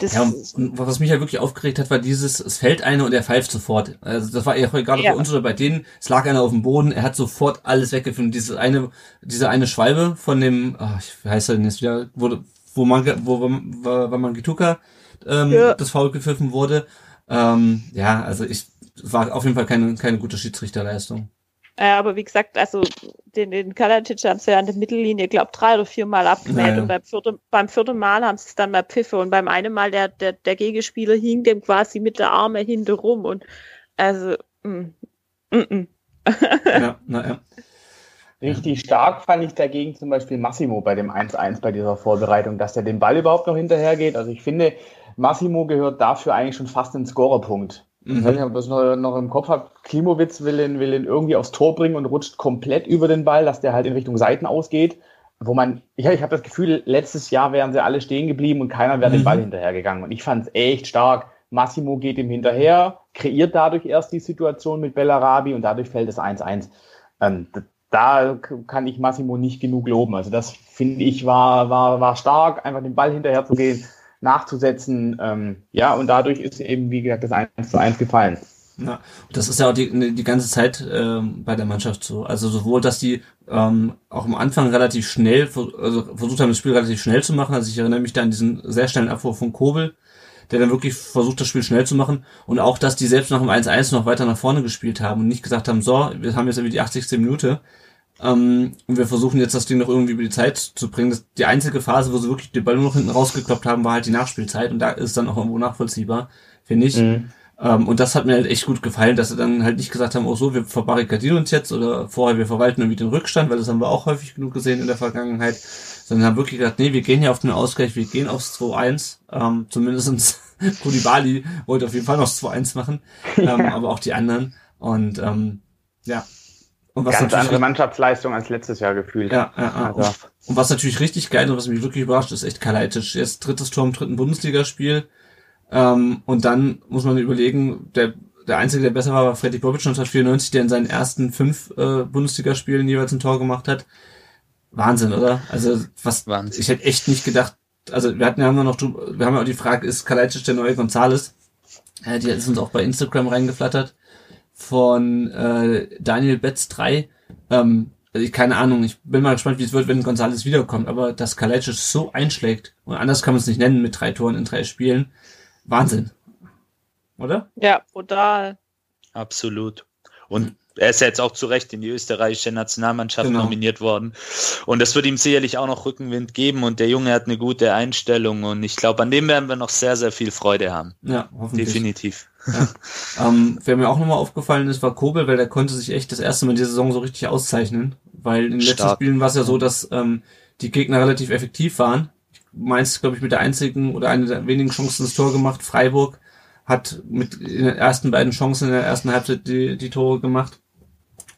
das ja, und was mich halt wirklich aufgeregt hat, war dieses, es fällt einer und er pfeift sofort. Also das war ja gerade Ja. bei uns oder bei denen, es lag einer auf dem Boden, er hat sofort alles weggefunden. Diese eine, diese eine Schwalbe von dem, ach, ich wie heißt er denn jetzt wieder, wo, wo man, wo, wo, wo man Gituka ähm, Ja. das Foul gepfiffen wurde. Ähm, ja, also ich, war auf jeden Fall keine, keine gute Schiedsrichterleistung. Äh, aber wie gesagt, also den, den Kalacic haben sie ja an der Mittellinie, glaube drei oder vier Mal abgemäht Ja, ja. und beim vierten, beim vierten Mal haben sie es dann mal pfiffe und beim einen Mal der, der, der Gegenspieler hing dem quasi mit der Arme hinter rum und also mm, mm, mm. ja, naja. Richtig stark fand ich dagegen zum Beispiel Massimo bei dem 1-1 bei dieser Vorbereitung, dass der den Ball überhaupt noch hinterhergeht. Also ich finde, Massimo gehört dafür eigentlich schon fast einen Scorerpunkt. Ich weiß nicht, ob ihr das noch, noch im Kopf habt. Klimowitz will ihn, will ihn irgendwie aufs Tor bringen und rutscht komplett über den Ball, dass der halt in Richtung Seiten ausgeht. Wo man, ja, ich habe das Gefühl, letztes Jahr wären sie alle stehen geblieben und keiner wäre Mhm. den Ball hinterhergegangen. Und ich fand es echt stark. Massimo geht ihm hinterher, kreiert dadurch erst die Situation mit Bellarabi und dadurch fällt es 1-1. Ähm, da kann ich Massimo nicht genug loben. Also das finde ich war, war, war stark, einfach den Ball hinterher zu gehen, nachzusetzen. Ähm, ja, und dadurch ist eben, wie gesagt, das 1 zu 1 gefallen. Ja, das ist ja auch die, die ganze Zeit ähm, bei der Mannschaft so. Also sowohl, dass die ähm, auch am Anfang relativ schnell, also versucht haben, das Spiel relativ schnell zu machen. Also ich erinnere mich da an diesen sehr schnellen Abwurf von Kobel, der dann wirklich versucht, das Spiel schnell zu machen. Und auch, dass die selbst nach dem 1-1 noch weiter nach vorne gespielt haben und nicht gesagt haben, so, wir haben jetzt irgendwie die 80. Minute ähm, und wir versuchen jetzt das Ding noch irgendwie über die Zeit zu bringen. Das, die einzige Phase, wo sie wirklich den Ball nur noch hinten rausgekloppt haben, war halt die Nachspielzeit. Und da ist dann auch irgendwo nachvollziehbar, finde ich. Ähm, und das hat mir halt echt gut gefallen, dass sie dann halt nicht gesagt haben, oh so, wir verbarrikadieren uns jetzt oder vorher wir verwalten irgendwie den Rückstand, weil das haben wir auch häufig genug gesehen in der Vergangenheit, sondern haben wirklich gesagt, nee, wir gehen ja auf den Ausgleich, wir gehen aufs 2-1, ähm, zumindestens Koulibaly wollte auf jeden Fall noch das 2-1 machen, ähm, aber auch die anderen. Und ähm, ja. Und was Ganz natürlich andere Mannschaftsleistung als letztes Jahr gefühlt. ja, ja, ja. Also, Und was natürlich richtig geil und was mich wirklich überrascht, ist echt Kalajdzic. Jetzt drittes Tor im dritten Bundesligaspiel. Ähm, und dann muss man überlegen, der, der Einzige, der besser war, war Freddy Bobic 1994, der in seinen ersten fünf äh, Bundesligaspielen jeweils ein Tor gemacht hat. Wahnsinn, oder? Also was Wahnsinn. ich hätte echt nicht gedacht. Also wir hatten ja immer noch, wir haben ja auch die Frage, ist Kalajdzic der neue Gonzales? Äh, die ist uns auch bei Instagram reingeflattert von äh, Daniel Betz 3. Ähm, also ich, keine Ahnung, ich bin mal gespannt, wie es wird, wenn Gonzales wiederkommt, aber dass Kalajdzic so einschlägt, und anders kann man es nicht nennen, mit drei Toren in drei Spielen, Wahnsinn. Oder? Ja, brutal. Absolut. Und er ist ja jetzt auch zu Recht in die österreichische Nationalmannschaft Genau. nominiert worden. Und das wird ihm sicherlich auch noch Rückenwind geben und der Junge hat eine gute Einstellung und ich glaube, an dem werden wir noch sehr, sehr viel Freude haben. Ja, hoffentlich. Definitiv. Ähm, wer mir auch nochmal aufgefallen ist, war Kobel, weil der konnte sich echt das erste Mal in dieser Saison so richtig auszeichnen. Weil in den letzten Stark. Spielen war es ja so, dass ähm, die Gegner relativ effektiv waren. Meist, glaube ich, mit der einzigen oder einer der wenigen Chancen das Tor gemacht. Freiburg hat mit den ersten beiden Chancen in der ersten Halbzeit die, die Tore gemacht.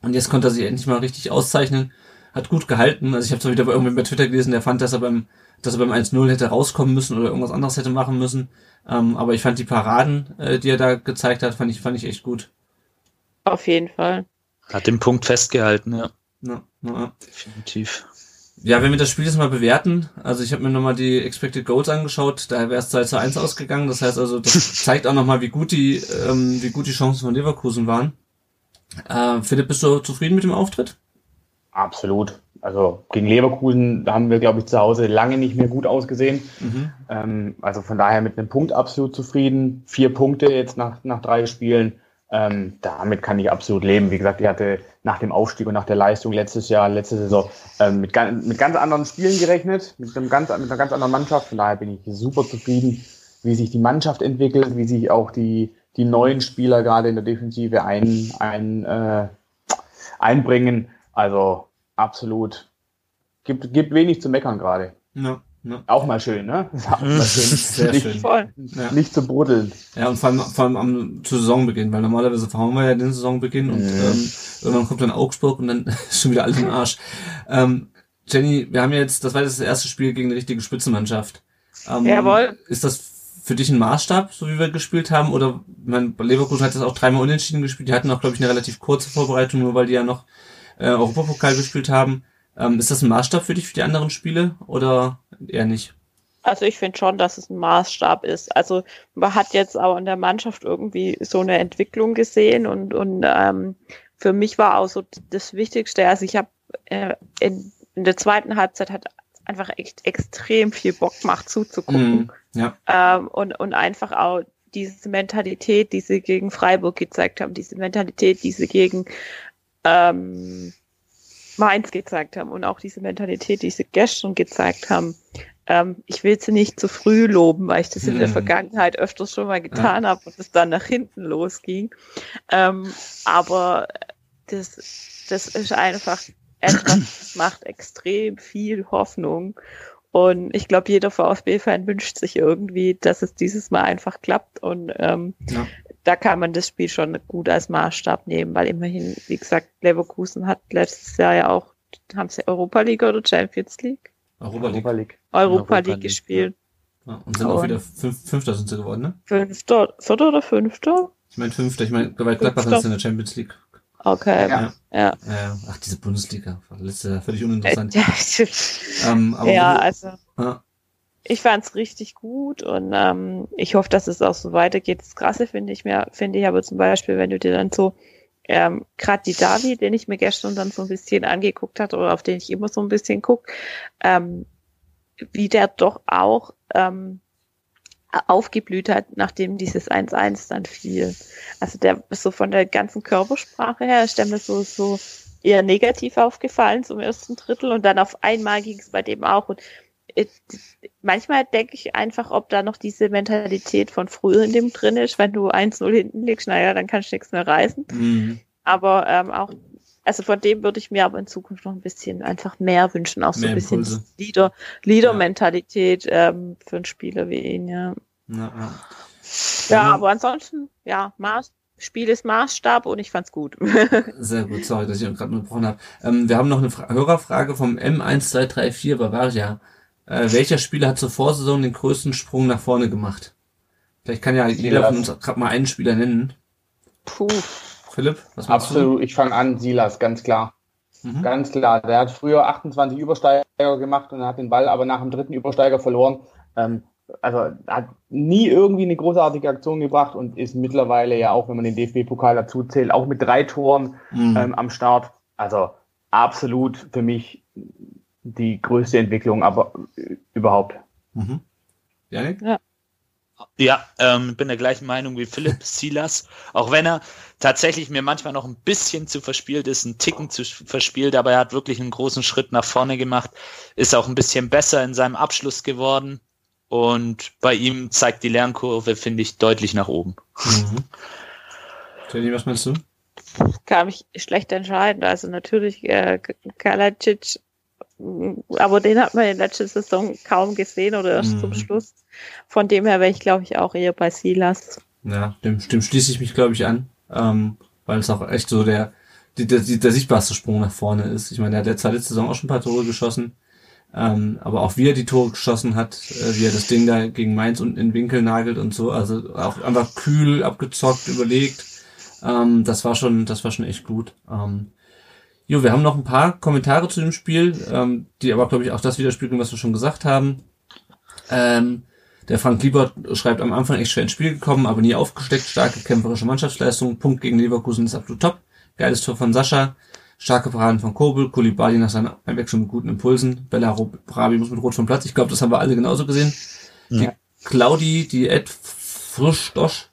Und jetzt konnte er sich endlich mal richtig auszeichnen. Hat gut gehalten. Also ich habe zwar wieder bei irgendwem bei Twitter gelesen, der fand, dass er beim, dass er beim 1-0 hätte rauskommen müssen oder irgendwas anderes hätte machen müssen. Ähm, aber ich fand die Paraden, äh, die er da gezeigt hat, fand ich, fand ich echt gut. Auf jeden Fall. Hat den Punkt festgehalten, ja. Ja, ja. Definitiv. ja wenn wir das Spiel jetzt mal bewerten, also ich habe mir nochmal die Expected Goals angeschaut, da wäre es 2 zu 1 ausgegangen. Das heißt also, das zeigt auch nochmal, wie gut die, ähm, wie gut die Chancen von Leverkusen waren. Äh, Philipp, bist du zufrieden mit dem Auftritt? Absolut. Also gegen Leverkusen haben wir, glaube ich, zu Hause lange nicht mehr gut ausgesehen. Mhm. Ähm, also von daher mit einem Punkt absolut zufrieden. Vier Punkte jetzt nach, nach drei Spielen. Ähm, damit kann ich absolut leben. Wie gesagt, ich hatte nach dem Aufstieg und nach der Leistung letztes Jahr, letzte Saison ähm, mit, mit ganz anderen Spielen gerechnet, mit, einem ganz, mit einer ganz anderen Mannschaft. Von daher bin ich super zufrieden, wie sich die Mannschaft entwickelt, wie sich auch die, die neuen Spieler gerade in der Defensive ein, ein, äh, einbringen. Also absolut. Gibt, gibt wenig zu meckern gerade. Ja, ja. Auch mal schön, ne? Auch mal schön. Sehr nicht, schön. Voll. Ja. nicht zu bruddeln. Ja, und vor allem, vor allem am zu Saisonbeginn, weil normalerweise fahren wir ja den Saisonbeginn und ähm, irgendwann kommt dann Augsburg und dann ist schon wieder alles im Arsch. Ähm, Jenny, wir haben jetzt, das war jetzt das erste Spiel gegen eine richtige Spitzenmannschaft. Ähm, Jawohl. Ist das für dich ein Maßstab, so wie wir gespielt haben? Oder mein Leverkusen hat das auch dreimal unentschieden gespielt. Die hatten auch, glaube ich, eine relativ kurze Vorbereitung, nur weil die ja noch äh, Europapokal gespielt haben. Ähm, ist das ein Maßstab für dich für die anderen Spiele oder eher nicht? Also ich finde schon, dass es ein Maßstab ist. Also man hat jetzt auch in der Mannschaft irgendwie so eine Entwicklung gesehen und, und ähm, für mich war auch so das Wichtigste, also ich habe äh, in, in der zweiten Halbzeit hat einfach echt extrem viel Bock gemacht zuzugucken. Mhm. Ja. Ähm, und, und einfach auch diese Mentalität, die sie gegen Freiburg gezeigt haben, diese Mentalität, die sie gegen ähm, Mainz gezeigt haben und auch diese Mentalität, die sie gestern gezeigt haben. Ähm, ich will sie nicht zu früh loben, weil ich das in der Mhm. Vergangenheit öfters schon mal getan habe und es dann nach hinten losging. Ähm, aber das, das ist einfach etwas, das macht extrem viel Hoffnung. Und ich glaube, jeder VfB-Fan wünscht sich irgendwie, dass es dieses Mal einfach klappt. Und ähm, Ja. da kann man das Spiel schon gut als Maßstab nehmen, weil immerhin, wie gesagt, Leverkusen hat letztes Jahr ja auch, haben sie Europa League oder Champions League? Europa League. Europa League. Europa, Europa League League, gespielt. Ja, und sind auch Und- wieder fünf, Fünfter sind sie geworden, ne? Fünfter, vierter oder fünfter? Ich meine Fünfter, ich meine, weil Gladbach Fünfter. ist in der Champions League. Okay, Ja. ja. Ja, ja. Ach, diese Bundesliga, war letztes Jahr völlig uninteressant. Ja, ähm, aber ja also ja, ich fand's richtig gut und ähm, ich hoffe, dass es auch so weitergeht. Das Krasse finde ich mir, finde ich aber zum Beispiel, wenn du dir dann so ähm, gerade die Davi, den ich mir gestern dann so ein bisschen angeguckt hat oder auf den ich immer so ein bisschen guck, ähm, wie der doch auch ähm, aufgeblüht hat, nachdem dieses 1-1 dann fiel. Also der ist so von der ganzen Körpersprache her, ist der mir so, so eher negativ aufgefallen zum ersten Drittel und dann auf einmal ging es bei dem auch und äh, manchmal denke ich einfach, ob da noch diese Mentalität von früher in dem drin ist, wenn du 1-0 hinten liegst, naja, dann kannst du nichts mehr reißen. mhm. Aber ähm, auch, also von dem würde ich mir aber in Zukunft noch ein bisschen einfach mehr wünschen, auch so Mehr ein bisschen. Leader, Leader-Mentalität ähm, für einen Spieler wie ihn, ja. ja, ja. Ja, Mhm. aber ansonsten, ja, Maß, Spiel ist Maßstab und ich fand's gut. Sehr gut, sorry, dass ich gerade unterbrochen habe. Ähm, wir haben noch eine Fra Hörerfrage vom M1234 Bavaria. Äh, welcher Spieler hat zur Vorsaison den größten Sprung nach vorne gemacht? Vielleicht kann ja jeder von uns gerade mal einen Spieler nennen. Puh. Philipp, was machst Absolut, ich fange an, Silas, ganz klar. du? Mhm. Ganz klar. Der hat früher 28 Übersteiger gemacht und hat den Ball aber nach dem dritten Übersteiger verloren. Ähm, also hat nie irgendwie eine großartige Aktion gebracht und ist mittlerweile ja auch, wenn man den DFB-Pokal dazu zählt, auch mit drei Toren Mhm. ähm, am Start. Also absolut für mich die größte Entwicklung, aber äh, überhaupt. Mhm. Janik? Ja, ähm, bin der gleichen Meinung wie Philipp Silas. Auch wenn er tatsächlich mir manchmal noch ein bisschen zu verspielt ist, ein Ticken zu verspielt, aber er hat wirklich einen großen Schritt nach vorne gemacht, ist auch ein bisschen besser in seinem Abschluss geworden. Und bei ihm zeigt die Lernkurve, finde ich, deutlich nach oben. Mhm. Jenny, was meinst du? Kann mich schlecht entscheiden. Also natürlich äh, Kalacic, aber den hat man in letzter Saison kaum gesehen oder erst Mhm. zum Schluss. Von dem her wäre ich, glaube ich, auch eher bei Silas. Ja, dem, dem schließe ich mich, glaube ich, an. Ähm, weil es auch echt so der, die, der, der sichtbarste Sprung nach vorne ist. Ich meine, er hat zwar letzte Saison auch schon ein paar Tore geschossen, ähm, aber auch wie er die Tore geschossen hat, äh, wie er das Ding da gegen Mainz unten in den Winkel nagelt und so, also auch einfach kühl, abgezockt, überlegt. Ähm, das war schon, das war schon echt gut. Ähm, jo, wir haben noch ein paar Kommentare zu dem Spiel, ähm, die aber, glaube ich, auch das widerspiegeln, was wir schon gesagt haben. Ähm, der Frank Liebert schreibt am Anfang echt schwer ins Spiel gekommen, aber nie aufgesteckt. Starke kämpferische Mannschaftsleistung. Punkt gegen Leverkusen ist absolut top. Geiles Tor von Sascha. Starke Paraden von Kobel. Kulibali nach seiner Einwechslung mit guten Impulsen. Bella Brabi muss mit Rot vom Platz. Ich glaube, das haben wir alle genauso gesehen. Die Claudi, die Ed Frischdosch,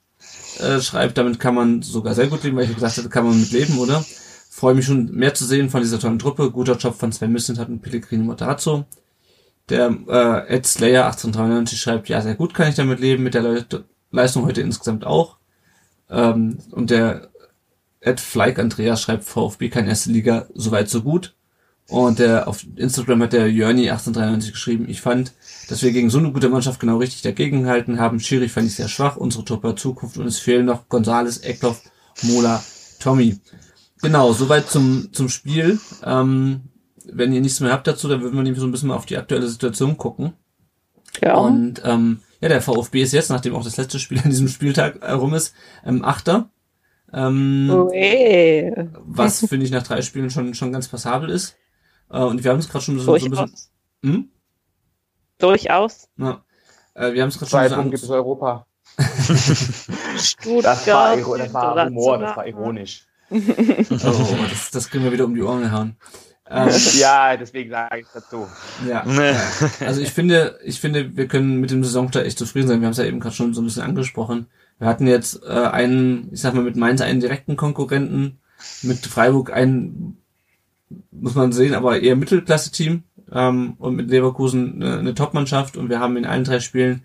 äh, schreibt, damit kann man sogar sehr gut leben, weil ich gesagt hatte, kann man mit leben, oder? Freue mich schon mehr zu sehen von dieser tollen Truppe. Guter Job von Sven Mislint und Pellegrini Matarazzo. Der äh, Ed Slayer 1893 schreibt, ja, sehr gut kann ich damit leben, mit der Le Leistung heute insgesamt auch. Ähm, und der Ed Fleik Andreas schreibt, VfB kann erste Liga, soweit so gut. Und der auf Instagram hat der Jörni 1893 geschrieben, ich fand, dass wir gegen so eine gute Mannschaft genau richtig dagegenhalten haben. Schiri fand ich sehr schwach, unsere Truppe Zukunft und es fehlen noch Gonzales, Eckloff, Mola, Tommy. Genau, soweit zum, zum Spiel. Ähm, wenn ihr nichts mehr habt dazu, dann würden wir nämlich so ein bisschen mal auf die aktuelle Situation gucken. Ja. Und ähm, ja, der VfB ist jetzt, nachdem auch das letzte Spiel an diesem Spieltag äh, rum ist, ähm, Achter. Ähm, Ui. was finde ich nach drei Spielen schon schon ganz passabel ist. Äh, und wir haben es gerade schon so, so ein bisschen. Durchaus. Hm? Durchaus. Ja. Äh, wir haben es gerade schon Zwei so Punkte bis Europa. Stuttgart. Das war, das war Humor, das war ironisch. Oh, das, das kriegen wir wieder um die Ohren gehauen. Ähm, Ja, deswegen sage ich dazu. ja. Nee. Also ich finde, ich finde, wir können mit dem Saisonstart echt zufrieden sein. Wir haben es ja eben gerade schon so ein bisschen angesprochen. Wir hatten jetzt äh, einen, ich sag mal, mit Mainz einen direkten Konkurrenten, mit Freiburg einen, muss man sehen, aber eher Mittelklasse-Team ähm, und mit Leverkusen eine, eine Top-Mannschaft und wir haben in allen drei Spielen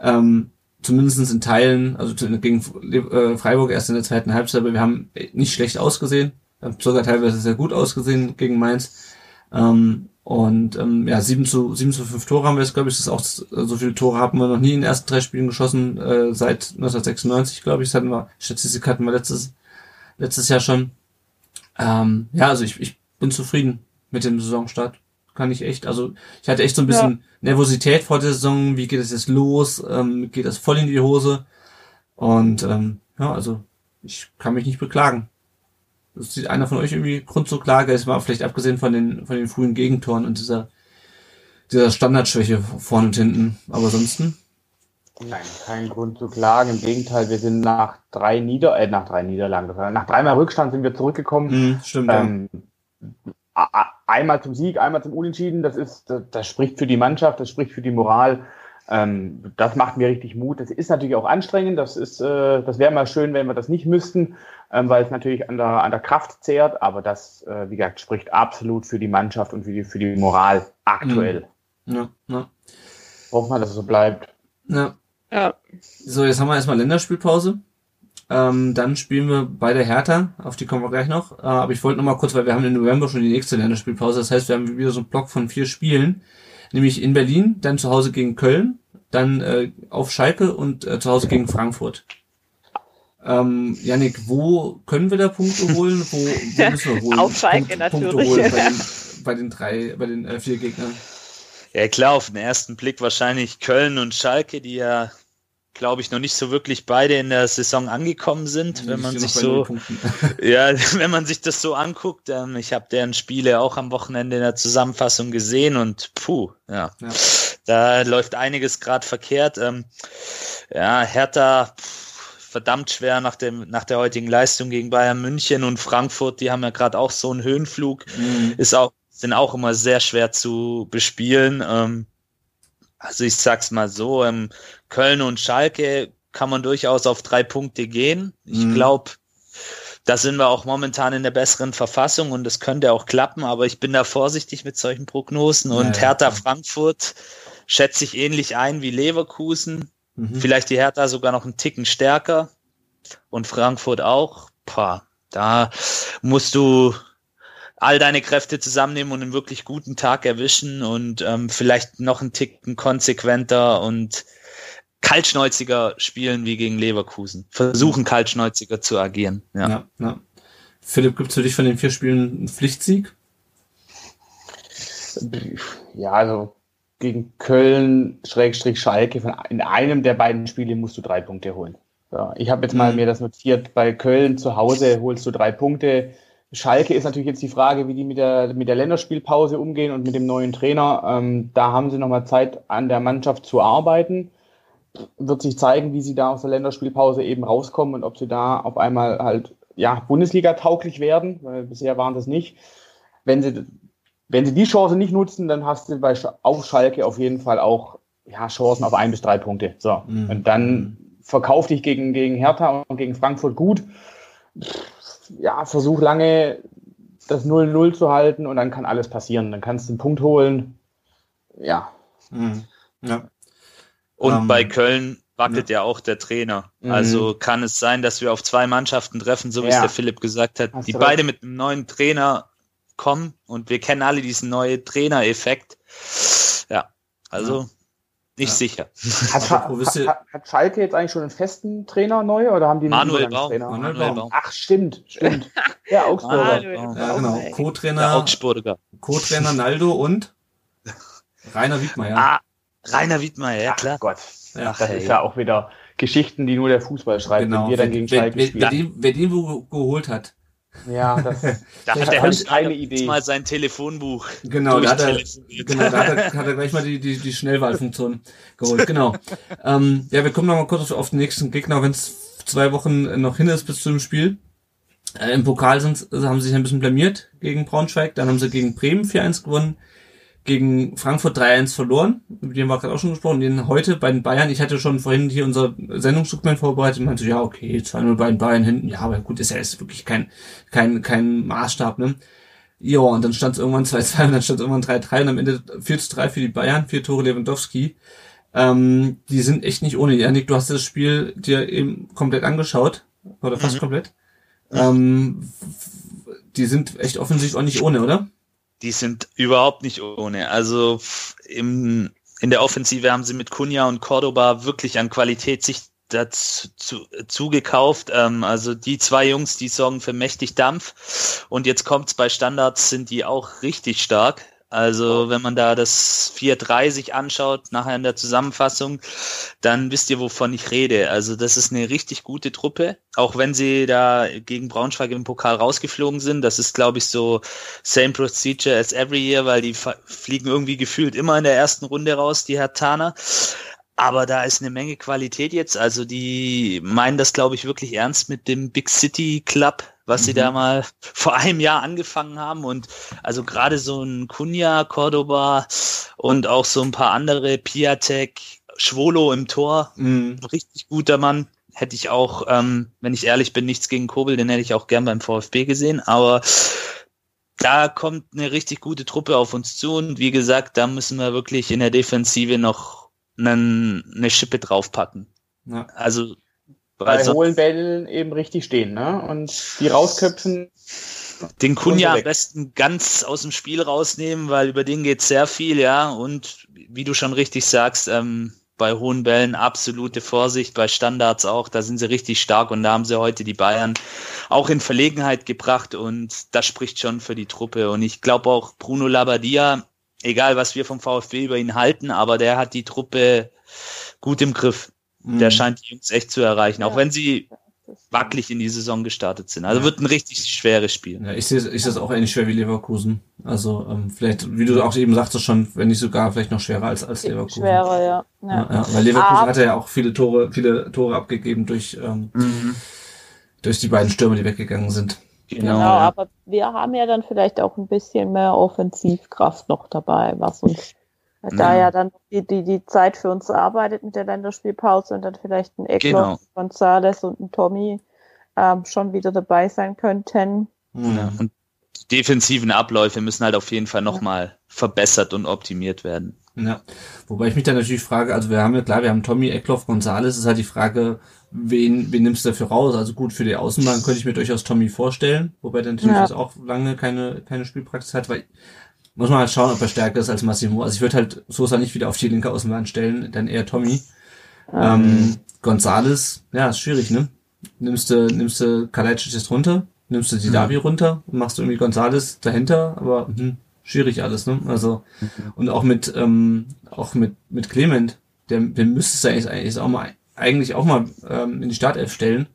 ähm, zumindest in Teilen, also gegen äh, Freiburg erst in der zweiten Halbzeit, aber wir haben nicht schlecht ausgesehen, sogar teilweise sehr gut ausgesehen gegen Mainz. Ähm, und ähm, ja, 7 zu, 7 zu 5 Tore haben wir jetzt, glaube ich. Das ist auch so viele Tore haben wir noch nie in den ersten drei Spielen geschossen, äh, seit 1996, glaube ich. Das hatten wir, Statistik hatten wir letztes, letztes Jahr schon. Ähm, ja, also ich, ich bin zufrieden mit dem Saisonstart. Kann ich echt, also ich hatte echt so ein bisschen Nervosität vor der Saison, wie geht es jetzt los, ähm, geht das voll in die Hose. Und ähm, ja, also ich kann mich nicht beklagen. Das sieht einer von euch irgendwie Grund zur Klage, ist mal vielleicht abgesehen von den, von den frühen Gegentoren und dieser, dieser Standardschwäche vorne und hinten. Aber ansonsten, Nein, kein Grund zu klagen. Im Gegenteil, wir sind nach drei Nieder äh, nach drei Niederlagen, nach dreimal Rückstand sind wir zurückgekommen. mh, stimmt, ja. Ähm, a- a- einmal zum Sieg, einmal zum Unentschieden, das ist, das, das spricht für die Mannschaft, das spricht für die Moral. Ähm, das macht mir richtig Mut. Das ist natürlich auch anstrengend. Das ist, äh, das wäre mal schön, wenn wir das nicht müssten, ähm, weil es natürlich an der, an der Kraft zehrt. Aber das, äh, wie gesagt, spricht absolut für die Mannschaft und für die, für die Moral aktuell. ja, ja, Hoffen wir, dass es so bleibt. ja. Ja. So, jetzt haben wir erstmal Länderspielpause. Ähm, dann spielen wir bei der Hertha, auf die kommen wir gleich noch. Äh, aber ich wollte noch mal kurz, weil wir haben im November schon die nächste Länderspielpause. Das heißt, wir haben wieder so einen Block von vier Spielen. Nämlich in Berlin, dann zu Hause gegen Köln, dann äh, auf Schalke und äh, zu Hause gegen Frankfurt. Ähm, Janik, wo können wir da Punkte holen? Wo, wo müssen wir holen? Auf Schalke natürlich. holen bei den, bei den drei, bei den äh, vier Gegnern. Ja klar, auf den ersten Blick wahrscheinlich Köln und Schalke, die ja, glaube ich, noch nicht so wirklich beide in der Saison angekommen sind, wenn man sich so. Ja, wenn man sich das so anguckt, ähm, ich habe deren Spiele auch am Wochenende in der Zusammenfassung gesehen und puh, ja, Ja. Da läuft einiges gerade verkehrt. Ähm, ja, Hertha verdammt schwer nach dem nach der heutigen Leistung gegen Bayern München und Frankfurt, die haben ja gerade auch so einen Höhenflug, Mhm. ist auch sind auch immer sehr schwer zu bespielen. Ähm, Also ich sag's mal so, ähm, Köln und Schalke kann man durchaus auf drei Punkte gehen. Ich Mhm. glaube, da sind wir auch momentan in der besseren Verfassung und das könnte auch klappen, aber ich bin da vorsichtig mit solchen Prognosen und Ja, ja, Hertha klar. Frankfurt schätze ich ähnlich ein wie Leverkusen. Mhm. Vielleicht die Hertha sogar noch einen Ticken stärker und Frankfurt auch. Pah, da musst du all deine Kräfte zusammennehmen und einen wirklich guten Tag erwischen und ähm, vielleicht noch einen Ticken konsequenter und kaltschnäuziger spielen wie gegen Leverkusen. Versuchen kaltschnäuziger zu agieren. Ja. Ja, ja. Philipp, gibt's für dich von den vier Spielen einen Pflichtsieg? Ja, also gegen Köln, Schrägstrich Schalke, von, in einem der beiden Spiele musst du drei Punkte holen. Ja, ich habe jetzt mal Mhm. mir das notiert, bei Köln zu Hause holst du drei Punkte. Schalke ist natürlich jetzt die Frage, wie die mit der, mit der Länderspielpause umgehen und mit dem neuen Trainer. Ähm, da haben sie nochmal Zeit, an der Mannschaft zu arbeiten. Wird sich zeigen, wie sie da aus der Länderspielpause eben rauskommen und ob sie da auf einmal halt ja, Bundesliga tauglich werden, weil bisher waren das nicht. Wenn sie wenn sie die Chance nicht nutzen, dann hast du bei Sch- auf Schalke auf jeden Fall auch ja, Chancen auf ein bis drei Punkte. So. Mhm. Und dann verkauf dich gegen, gegen Hertha und gegen Frankfurt gut. Ja, versuch lange das 0-0 zu halten und dann kann alles passieren. Dann kannst du einen Punkt holen. Ja. Mhm. Ja. Und Ähm, bei Köln wackelt ja. auch der Trainer. Mhm. Also kann es sein, dass wir auf zwei Mannschaften treffen, so wie es Ja. der Philipp gesagt hat, Hast die beide recht. mit einem neuen Trainer kommen und wir kennen alle diesen neuen Trainereffekt. Ja, also nicht Ja. sicher. Hat, hat, hat Schalke jetzt eigentlich schon einen festen Trainer neu oder haben die einen Manuel Baum. Manuel Baum. Baum. Ach, stimmt, stimmt. Der Augsburger. Ja, Ja, genau. Co-Trainer, Augsburger. Co-Trainer Naldo und Rainer Wiedmeier. Ah, Rainer Wiedmeier, ja Ach klar. Gott. Ja, das ist ja auch wieder Geschichten, die nur der Fußball schreibt, genau. wenn wir dann gegen wer, Schalke wer, wer, spielen. den, wer den wo geholt hat. Ja, das, Da hat der Herr keine Idee. mal sein Telefonbuch Genau, da hat er, genau, da hat er, hat er gleich mal die, die, die Schnellwahlfunktion geholt. Genau. ähm, ja, wir kommen noch mal kurz auf, auf den nächsten Gegner, wenn es zwei Wochen noch hin ist bis zum Spiel. Äh, Im Pokal sind, haben sie sich ein bisschen blamiert gegen Braunschweig, dann haben sie gegen Bremen 4-1 gewonnen, gegen Frankfurt 3-1 verloren, die haben wir gerade auch schon gesprochen, den heute bei den Bayern, ich hatte schon vorhin hier unser Sendungsdokument vorbereitet und meinte, so, ja, okay, 2-0 bei den Bayern hinten, ja, aber gut, ist ja jetzt wirklich kein, kein, kein Maßstab, ne? Ja, und dann stand es irgendwann 2-2 und dann stand es irgendwann 3-3 und am Ende 4-3 für die Bayern, vier Tore Lewandowski. Ähm, die sind echt nicht ohne. Janik, du hast das Spiel dir eben komplett angeschaut, oder fast komplett. Ähm, die sind echt offensiv auch nicht ohne, oder? Die sind überhaupt nicht ohne. Also im, in der Offensive haben sie mit Cunha und Cordoba wirklich an Qualität sich dazu zu, zugekauft. Ähm, also die zwei Jungs, die sorgen für mächtig Dampf. Und jetzt kommt's bei Standards, sind die auch richtig stark. Also wenn man da das 4-3 sich anschaut, nachher in der Zusammenfassung, dann wisst ihr, wovon ich rede. Also das ist eine richtig gute Truppe, auch wenn sie da gegen Braunschweig im Pokal rausgeflogen sind. Das ist, glaube ich, so same procedure as every year, weil die fliegen irgendwie gefühlt immer in der ersten Runde raus, die Hertaner. Aber da ist eine Menge Qualität jetzt. Also die meinen das, glaube ich, wirklich ernst mit dem Big City Club, was sie da mal vor einem Jahr angefangen haben. Und also gerade so ein Cunha, Cordoba und auch so ein paar andere, Piatek, Schwolo im Tor, Mhm. richtig guter Mann. Hätte ich auch, ähm, wenn ich ehrlich bin, nichts gegen Kobel, den hätte ich auch gern beim VfB gesehen. Aber da kommt eine richtig gute Truppe auf uns zu. Und wie gesagt, da müssen wir wirklich in der Defensive noch einen, eine Schippe draufpacken. Ja. Also, bei weil sonst- hohen Bällen eben richtig stehen, ne? Und die rausköpfen. den Kunja am besten ganz aus dem Spiel rausnehmen, weil über den geht sehr viel, ja. Und wie du schon richtig sagst, ähm, bei hohen Bällen absolute Vorsicht, bei Standards auch, da sind sie richtig stark und da haben sie heute die Bayern auch in Verlegenheit gebracht und das spricht schon für die Truppe. Und ich glaube auch Bruno Labbadia, egal was wir vom VfB über ihn halten, aber der hat die Truppe gut im Griff. Der Mhm. scheint die Jungs echt zu erreichen, auch Ja. wenn sie wackelig in die Saison gestartet sind. Also Ja. wird ein richtig schweres Spiel. Ja, ich sehe ich sehe es auch ähnlich schwer wie Leverkusen. Also ähm, vielleicht, wie du auch eben sagtest schon, wenn nicht sogar vielleicht noch schwerer als, als Leverkusen. Schwerer, ja. Ja, ja. ja, weil Leverkusen Aber- hat ja auch viele Tore, viele Tore abgegeben durch, ähm, durch die beiden Stürmer, die weggegangen sind. Genau, ja. aber wir haben ja dann vielleicht auch ein bisschen mehr Offensivkraft noch dabei, was uns Da ja dann die, die, die Zeit für uns arbeitet mit der Länderspielpause und dann vielleicht ein Eckloff, Genau. Gonzales und ein Tommy ähm, schon wieder dabei sein könnten. Ja. Und die defensiven Abläufe müssen halt auf jeden Fall nochmal verbessert und optimiert werden. Ja, wobei ich mich dann natürlich frage, also wir haben ja klar, wir haben Tommy, Eckloff, Gonzales, ist halt die Frage, wen, wen nimmst du dafür raus? Also gut, für die Außenbahn könnte ich mir durchaus Tommy vorstellen, wobei der natürlich Ja. auch lange keine, keine Spielpraxis hat, weil muss man halt schauen, ob er stärker ist als Massimo. Also ich würde halt Sosa nicht wieder auf die linke Außenbahn stellen, dann eher Tommy. Ähm, Gonzales, ja, ist schwierig, ne? Nimmst du, nimmst du Kalajdzic jetzt runter, nimmst du die Davi runter und machst du irgendwie Gonzales dahinter, aber hm, schwierig alles, ne? Also und auch mit ähm, auch mit mit Clement, der, den müsstest du eigentlich, eigentlich auch mal eigentlich auch mal ähm, in die Startelf stellen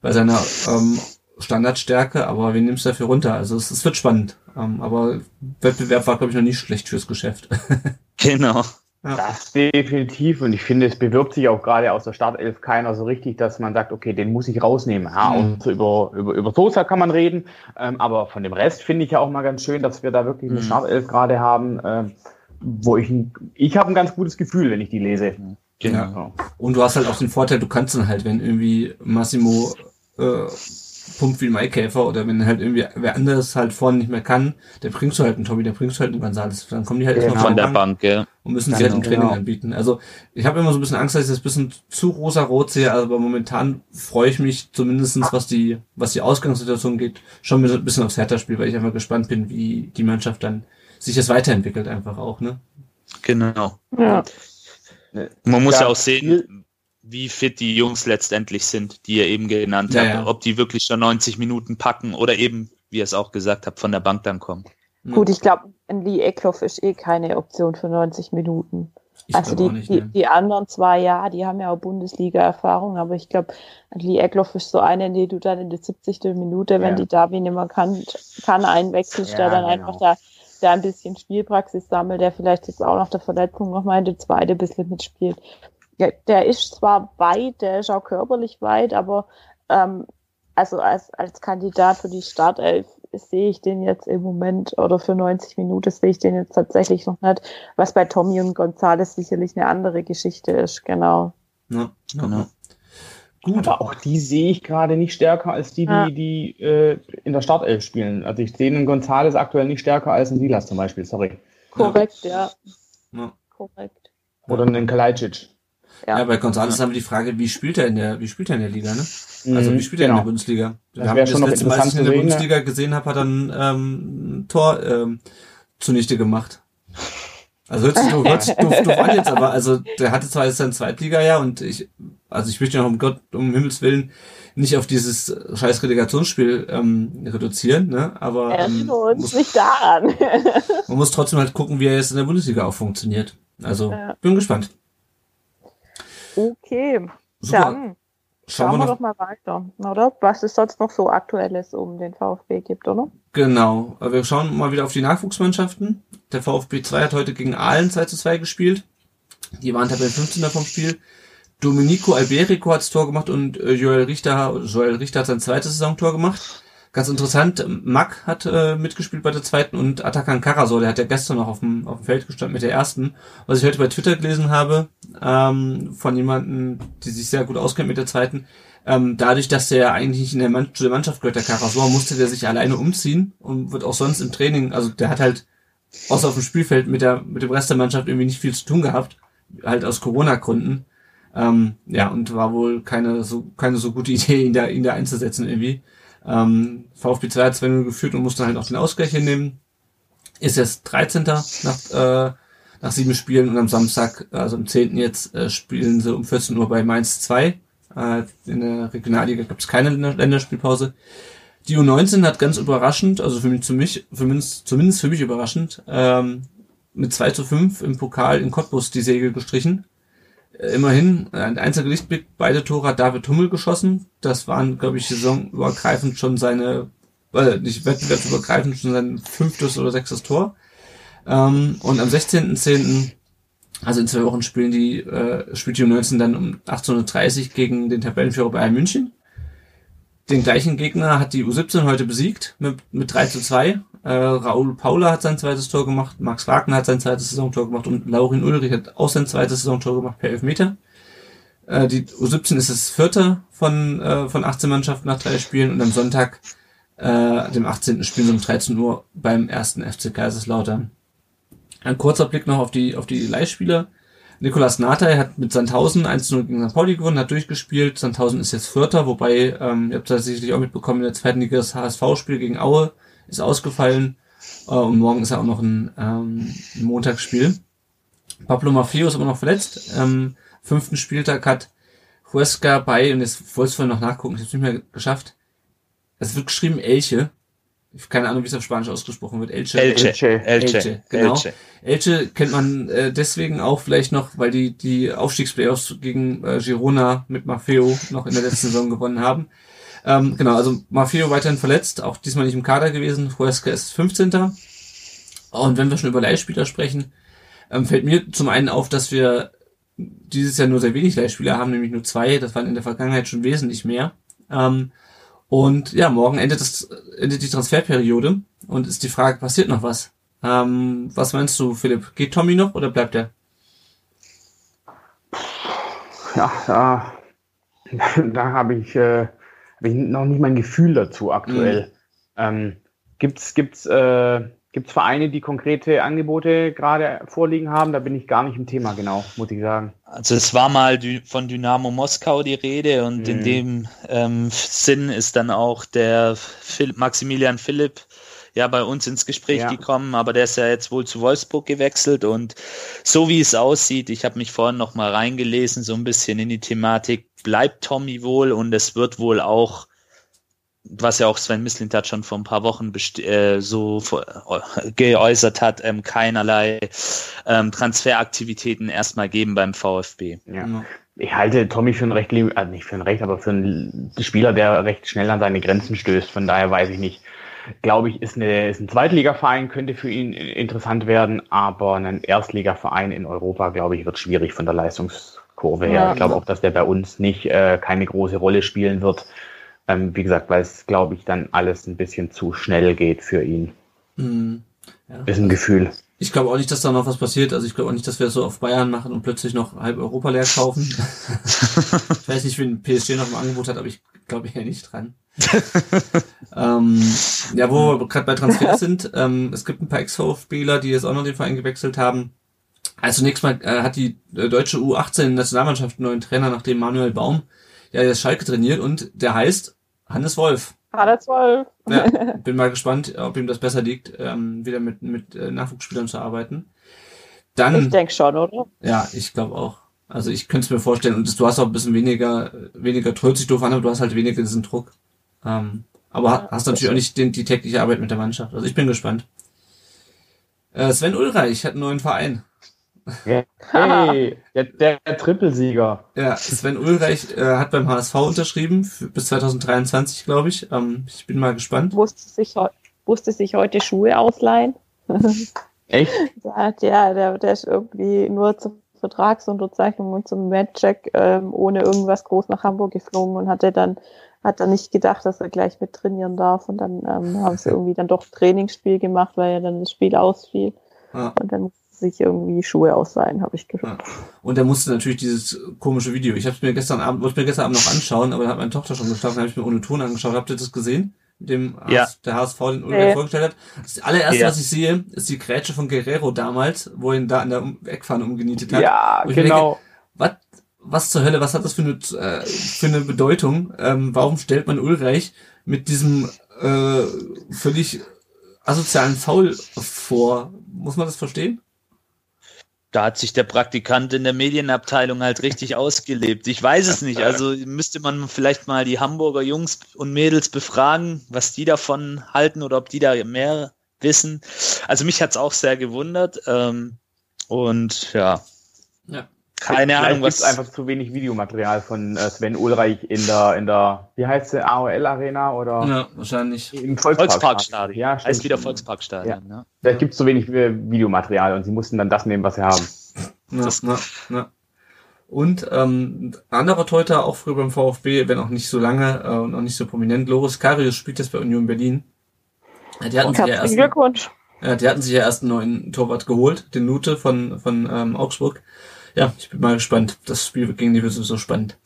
bei seiner ähm, Standardstärke, aber wen nimmst du dafür runter? Also es, es wird spannend, ähm, aber Wettbewerb war glaube ich noch nie schlecht fürs Geschäft. Genau. Das definitiv. Und ich finde, es bewirbt sich auch gerade aus der Startelf keiner so richtig, dass man sagt, okay, den muss ich rausnehmen. Ja, Mhm. und so über, über, über Sosa kann man reden. Ähm, aber von dem Rest finde ich ja auch mal ganz schön, dass wir da wirklich eine Mhm. Startelf gerade haben, ähm, wo ich, ein- ich habe ein ganz gutes Gefühl, wenn ich die lese. Genau. Ja. Und du hast halt auch den Vorteil, du kannst dann halt, wenn irgendwie Massimo äh, pumpt wie ein Maikäfer oder wenn halt irgendwie wer anderes halt vorne nicht mehr kann, dann bringst du halt einen Tommy, dann bringst du halt einen Gonzales. Dann kommen die halt Genau. erstmal Von der Bank Bank, ja. und müssen sie halt im Genau. Training Genau. anbieten. Also ich habe immer so ein bisschen Angst, dass ich das ein bisschen zu rosa-rot sehe, aber momentan freue ich mich zumindestens, was die, was die Ausgangssituation geht, schon ein bisschen aufs Hertha-Spiel, weil ich einfach gespannt bin, wie die Mannschaft dann sich das weiterentwickelt einfach auch, ne? Genau. Ja. Man muss ja, Ja, auch sehen, wie fit die Jungs letztendlich sind, die ihr eben genannt Ja, habt. ja. Ob die wirklich schon 90 Minuten packen oder eben, wie ihr es auch gesagt habt, von der Bank dann kommen. Gut, ich glaube, ein Lee Eckloff ist eh keine Option für 90 Minuten. Ich also die, nicht, die, ne? die anderen zwei, ja, die haben ja auch Bundesliga-Erfahrung, aber ich glaube, Lee Eckloff ist so eine, die du dann in der 70. Minute, wenn Ja. die Davi nicht mehr kann, kann einwechselst, der dann genau. einfach da, da ein bisschen Spielpraxis sammelt, der vielleicht jetzt auch nach der Verletzung noch mal in der zweite ein bisschen mitspielt. Ja, der ist zwar weit, der ist auch körperlich weit, aber ähm, also als, als Kandidat für die Startelf sehe ich den jetzt im Moment oder für 90 Minuten sehe ich den jetzt tatsächlich noch nicht, was bei Tommy und Gonzales sicherlich eine andere Geschichte ist, genau. Ja, Genau. Gut. Aber auch die sehe ich gerade nicht stärker als die, die, Ja. die äh, in der Startelf spielen. Also ich sehe einen Gonzales aktuell nicht stärker als einen Silas zum Beispiel, sorry. Korrekt, ja. Ja. Korrekt. Oder einen Kalajdzic. Ja, Ja. bei González haben wir die Frage, wie spielt er in der, wie spielt er in der Liga, ne? Also wie spielt er in genau. der Bundesliga? Das Wir haben das letzte Mal, als ich in der ne? Bundesliga gesehen habe, hat er ein ähm, ein Tor ähm, zunichte gemacht. Also hört sich doof, hört sich doof, doof an jetzt, aber also der hatte zwar jetzt sein Zweitliga-Jahr und ich, also ich möchte noch um Gott, um Himmels Willen nicht auf dieses scheiß Relegationsspiel ähm, reduzieren, ne? Aber ähm, muss, nicht daran. man muss trotzdem halt gucken, wie er jetzt in der Bundesliga auch funktioniert. Also Ja. bin gespannt. Okay, Super. dann Schauen schauen wir wir doch mal weiter, oder? Was es sonst noch so Aktuelles um den VfB gibt, oder? Genau. Wir schauen mal wieder auf die Nachwuchsmannschaften. Der VfB 2 hat heute gegen Aalen 2 zu 2 gespielt. Die waren Tabellen 15 vom Spiel. Domenico Alberico hat das Tor gemacht und äh, Joel Richter, Joel Richter hat sein zweites Saisontor gemacht. Ganz interessant, Mack hat äh, mitgespielt bei der zweiten und Atakan Karasor, der hat ja gestern noch auf dem, auf dem Feld gestanden mit der ersten. Was ich heute bei Twitter gelesen habe, ähm, von jemandem, die sich sehr gut auskennt mit der zweiten, ähm, dadurch, dass der eigentlich nicht in der Mann zu der Mannschaft gehört, der Karasor, musste der sich alleine umziehen und wird auch sonst im Training, also der hat halt außer auf dem Spielfeld mit der mit dem Rest der Mannschaft irgendwie nicht viel zu tun gehabt, halt aus Corona-Gründen. Ähm, ja, und war wohl keine so keine so gute Idee, ihn da ihn da einzusetzen irgendwie. Ähm, VfB 2 hat 2-0 geführt und musste halt auch den Ausgleich hinnehmen. Ist jetzt 13. nach äh, nach sieben Spielen und am Samstag, also am 10. jetzt, äh, spielen sie um 14 Uhr bei Mainz 2. Äh, in der Regionalliga gibt es keine Länder Länderspielpause. Die U19 hat ganz überraschend, also für mich, für mich, für mich zumindest für mich überraschend, ähm, mit 2 zu 5 im Pokal in Cottbus die Segel gestrichen. Äh, immerhin, ein einziger Lichtblick, beide Tore hat David Hummel geschossen. Das waren, glaube ich, saisonübergreifend schon seine, äh, nicht wettbewerbsübergreifend schon sein fünftes oder sechstes Tor. Ähm, und am 16.10., also in zwei Wochen spielen die, äh, spielt die U19 dann um 18.30 Uhr gegen den Tabellenführer Bayern München. Den gleichen Gegner hat die U17 heute besiegt mit, mit 3 zu 2. Äh, Raul Paula hat sein zweites Tor gemacht, Max Wagner hat sein zweites Saisontor gemacht und Laurin Ulrich hat auch sein zweites Saisontor gemacht per Elfmeter. Äh, die U17 ist das vierte von, äh, von 18 Mannschaften nach drei Spielen und am Sonntag, äh, dem 18. spielen um 13 Uhr beim ersten FC Kaiserslautern. Ein kurzer Blick noch auf die, auf die Leihspieler. Nikolas Natay hat mit Sandhausen 1-0 gegen St. Pauli gewonnen, hat durchgespielt. Sandhausen ist jetzt Vierter, wobei, ähm, ihr habt das sicherlich auch mitbekommen, in der zweiten Liga das HSV-Spiel gegen Aue ist ausgefallen. Äh, und morgen ist ja auch noch ein, ähm, ein Montagsspiel. Pablo Maffeo ist immer noch verletzt. Ähm, fünften Spieltag hat Huesca bei, und jetzt wollte ich vorhin noch nachgucken, ich habe es nicht mehr geschafft. Es wird geschrieben Elche. Ich habe keine Ahnung, wie es auf Spanisch ausgesprochen wird. Elche. Elche. Elche. Elche. Elche, genau. Elche. Elche kennt man äh, deswegen auch vielleicht noch, weil die die Aufstiegsplayoffs gegen äh, Girona mit Maffeo noch in der letzten Saison gewonnen haben. Ähm, genau, also Maffeo weiterhin verletzt, auch diesmal nicht im Kader gewesen. Huesca ist 15. Und wenn wir schon über Leihspieler sprechen, ähm, fällt mir zum einen auf, dass wir dieses Jahr nur sehr wenig Leihspieler haben, nämlich nur zwei. Das waren in der Vergangenheit schon wesentlich mehr. Ähm, und ja, morgen endet, das, endet die Transferperiode und ist die Frage, passiert noch was? Ähm, was meinst du, Philipp? Geht Tommy noch oder bleibt er? Ja, da, da habe ich, äh, hab ich noch nicht mein Gefühl dazu aktuell. Ähm, gibt's gibt's äh, gibt's Vereine, die konkrete Angebote gerade vorliegen haben? Da bin ich gar nicht im Thema genau, muss ich sagen. Also es war mal von Dynamo Moskau die Rede und in Mhm. dem ähm, Sinn ist dann auch der Phil Maximilian Philipp ja bei uns ins Gespräch Ja. gekommen, aber der ist ja jetzt wohl zu Wolfsburg gewechselt und so wie es aussieht, ich habe mich vorhin noch mal reingelesen, so ein bisschen in die Thematik, bleibt Tommy wohl und es wird wohl auch was ja auch Sven Mislint hat schon vor ein paar Wochen äh, so vor, äh, geäußert hat, ähm, keinerlei ähm, Transferaktivitäten erstmal geben beim VfB. Ja. Ja. Ich halte Tommy für ein recht, also nicht für ein recht, aber für einen Spieler, der recht schnell an seine Grenzen stößt. Von daher weiß ich nicht. Glaube ich, ist, eine, ist ein Zweitligaverein, könnte für ihn interessant werden, aber ein Erstligaverein in Europa, glaube ich, wird schwierig von der Leistungskurve her. Ja. Ich glaube auch, dass der bei uns nicht äh, keine große Rolle spielen wird. Ähm, wie gesagt, weil es, glaube ich, dann alles ein bisschen zu schnell geht für ihn. Hm. Ist ein Gefühl. Ich glaube auch nicht, dass da noch was passiert. Also ich glaube auch nicht, dass wir es so auf Bayern machen und plötzlich noch halb Europa leer kaufen. ich weiß nicht, wen PSG noch im Angebot hat, aber ich glaube eher nicht dran. ähm, ja, wo wir gerade bei Transfers sind, ähm, es gibt ein paar Ex-VfBler, die jetzt auch noch den Verein gewechselt haben. Also zunächst mal äh, hat die äh, deutsche U18-Nationalmannschaft einen neuen Trainer, nachdem Manuel Baum ja jetzt Schalke trainiert und der heißt Hannes Wolf. Alle zwölf. Ja, bin mal gespannt, ob ihm das besser liegt, ähm, wieder mit, mit äh, Nachwuchsspielern zu arbeiten. Dann, Ich denke schon, oder? ja, ich glaube auch. Also ich könnte es mir vorstellen. Und das, du hast auch ein bisschen weniger, weniger hört sich doof an, aber du hast halt weniger diesen Druck. Ähm, aber ha- hast natürlich auch nicht den, die tägliche Arbeit mit der Mannschaft. Also ich bin gespannt. Äh, Sven Ulreich hat einen neuen Verein. Hey, der, der, der Trippelsieger. Ja, Sven Ulreich äh, hat beim HSV unterschrieben, für, bis 2023, glaube ich. Ähm, ich bin mal gespannt. Musste sich, musste sich heute Schuhe ausleihen. Echt? Der, der, der, der ist irgendwie nur zur Vertragsunterzeichnung und zum Matchcheck ähm, ohne irgendwas groß nach Hamburg geflogen und hatte dann hat dann nicht gedacht, dass er gleich mit trainieren darf und dann ähm, haben sie irgendwie dann doch Trainingsspiel gemacht, weil ja dann das Spiel ausfiel Ja. und dann sich irgendwie Schuhe ausleihen, habe ich gehört. Und er musste natürlich dieses komische Video. Ich habe es mir gestern Abend, wollte ich mir gestern Abend noch anschauen, aber da hat meine Tochter schon geschlafen, habe ich mir ohne Ton angeschaut. Habt ihr das gesehen? Mit dem Ja. HS, der HSV den Ulrich Nee. vorgestellt hat. Das allererste, Ja. was ich sehe, ist die Grätsche von Guerrero damals, wo er ihn da an der Eckfahne umgenietet hat. Ja, genau. Was, was zur Hölle, was hat das für eine, äh, für eine Bedeutung? Ähm, warum stellt man Ulreich mit diesem äh, völlig asozialen Foul vor? Muss man das verstehen? Da hat sich der Praktikant in der Medienabteilung halt richtig ausgelebt. Ich weiß es nicht. Also müsste man vielleicht mal die Hamburger Jungs und Mädels befragen, was die davon halten oder ob die da mehr wissen. Also mich hat's auch sehr gewundert. Ähm, und ja, Ja. Keine Vielleicht Ahnung, was. einfach zu wenig Videomaterial von äh, Sven Ulreich in der, in der, wie heißt sie, AOL Arena oder Ja, wahrscheinlich. im Volksparkstadion. Volksparkstadion. Ja, heißt stimmt. wieder Volksparkstadion. Ja. Vielleicht gibt's zu wenig äh, Videomaterial und sie mussten dann das nehmen, was sie haben. Ja, Das- ja, ja. Und ähm, anderer Teuter, auch früher beim VfB, wenn auch nicht so lange äh, und auch nicht so prominent, Loris Karius spielt jetzt bei Union Berlin. Ja, die hatten sich ja erst, Glückwunsch. ja, die hatten sich ja erst einen neuen Torwart geholt, den Nute von, von ähm, Augsburg. Ja, ich bin mal gespannt. Das Spiel gegen die wird sowieso spannend.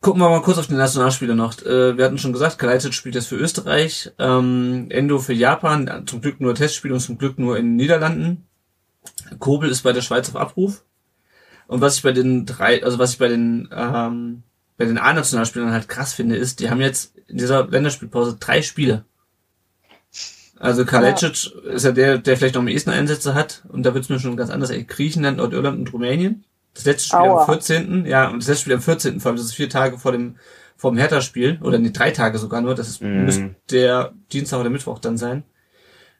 Gucken wir mal kurz auf die Nationalspieler noch. Äh, wir hatten schon gesagt, Kalajdzic spielt jetzt für Österreich, ähm, Endo für Japan, zum Glück nur Testspiel und zum Glück nur in den Niederlanden. Kobel ist bei der Schweiz auf Abruf. Und was ich bei den drei, also was ich bei den ähm, bei den A-Nationalspielern halt krass finde, ist, die haben jetzt in dieser Länderspielpause drei Spiele. Also Kalajdzic ist ja der, der vielleicht noch am ehesten Einsätze hat. Und da wird's mir schon ganz anders. Ey, Griechenland, Nordirland und Rumänien. Das letzte Spiel Aua. am 14. Ja, und das letzte Spiel am 14. Vor allem, das ist vier Tage vor dem, vor dem Hertha-Spiel. Oder nee, drei Tage sogar nur. Das ist, Mhm. müsste der Dienstag oder Mittwoch dann sein.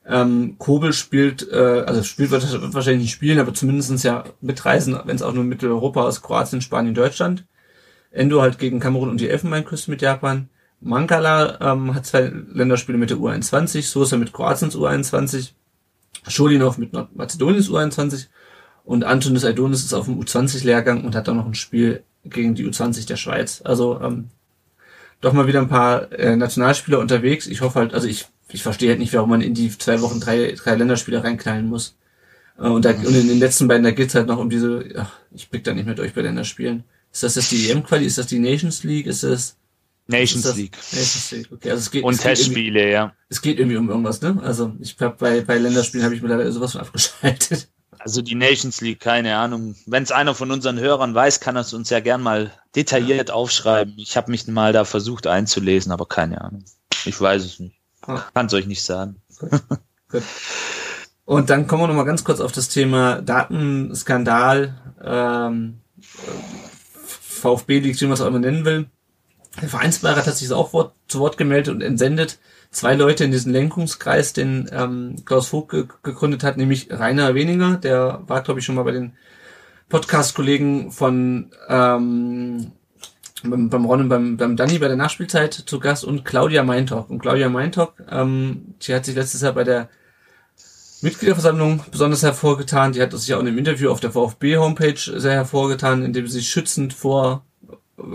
Ähm, Kobel spielt, äh, also spielt wird, wird wahrscheinlich nicht spielen, aber zumindestens ja mitreisen, wenn es auch nur Mitteleuropa aus Kroatien, Spanien, Deutschland. Endo halt gegen Kamerun und die Elfenbeinküste mit Japan. Mankala ähm, hat zwei Länderspiele mit der U21, Sosa mit Kroatiens U21, Scholinov mit Nordmazedoniens U21 und Antonis Aidonis ist auf dem U20-Lehrgang und hat auch noch ein Spiel gegen die U20 der Schweiz. Also ähm, doch mal wieder ein paar äh, Nationalspieler unterwegs. Ich hoffe halt, also ich, ich verstehe halt nicht, warum man in die zwei Wochen drei, drei Länderspiele reinknallen muss. Äh, und, da, und in den letzten beiden, da geht's halt noch um diese, ach, ich blick da nicht mehr durch bei Länderspielen. Ist das jetzt die EM-Quali? Ist das die Nations League? Ist das Nations das- League. Nations League? Okay, also es geht, Und es geht Testspiele, ja. es geht irgendwie um irgendwas, ne? Also ich hab bei, bei Länderspielen habe ich mir leider sowas von abgeschaltet. Also die Nations League, keine Ahnung. Wenn es einer von unseren Hörern weiß, kann er es uns ja gern mal detailliert aufschreiben. Ich habe mich mal da versucht einzulesen, aber keine Ahnung. Ich weiß es nicht. Ah. Kann es euch nicht sagen. Gut. Und dann kommen wir noch mal ganz kurz auf das Thema Datenskandal, ähm, VfB League, wie man es auch immer nennen will. Der Vereinsbeirat hat sich auch Wort, zu Wort gemeldet und entsendet zwei Leute in diesen Lenkungskreis, den ähm, Klaus Vogt ge gegründet hat, nämlich Rainer Weniger, der war, glaube ich, schon mal bei den Podcast-Kollegen von ähm, beim, beim Ron und beim, beim Danny bei der Nachspielzeit zu Gast und Claudia Meintock. Und Claudia Meintock, ähm, die hat sich letztes Jahr bei der Mitgliederversammlung besonders hervorgetan. Die hat sich auch in einem Interview auf der VfB-Homepage sehr hervorgetan, indem sie sich schützend vor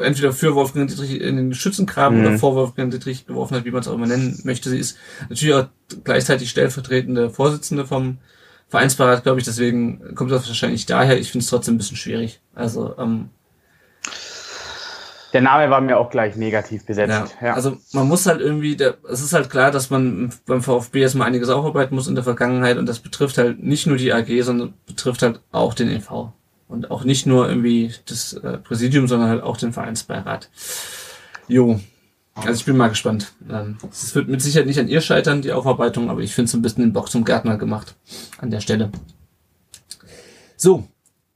entweder für Wolfgang Dietrich in den Schützengraben Mhm. oder vor Wolfgang Dietrich geworfen hat, wie man es auch immer nennen möchte. Sie ist natürlich auch gleichzeitig stellvertretende Vorsitzende vom Vereinsbeirat, glaube ich. Deswegen kommt das wahrscheinlich daher. Ich finde es trotzdem ein bisschen schwierig. Also ähm, Der Name war mir auch gleich negativ besetzt. ja, Ja. also man muss halt irgendwie, der, es ist halt klar, dass man beim VfB erstmal einiges aufarbeiten muss in der Vergangenheit und das betrifft halt nicht nur die AG, sondern betrifft halt auch den EV. Und auch nicht nur irgendwie das äh, Präsidium, sondern halt auch den Vereinsbeirat. Jo. Also ich bin mal gespannt. Ähm, Es wird mit Sicherheit nicht an ihr scheitern, die Aufarbeitung, aber ich finde es ein bisschen den Bock zum Gärtner gemacht an der Stelle. So,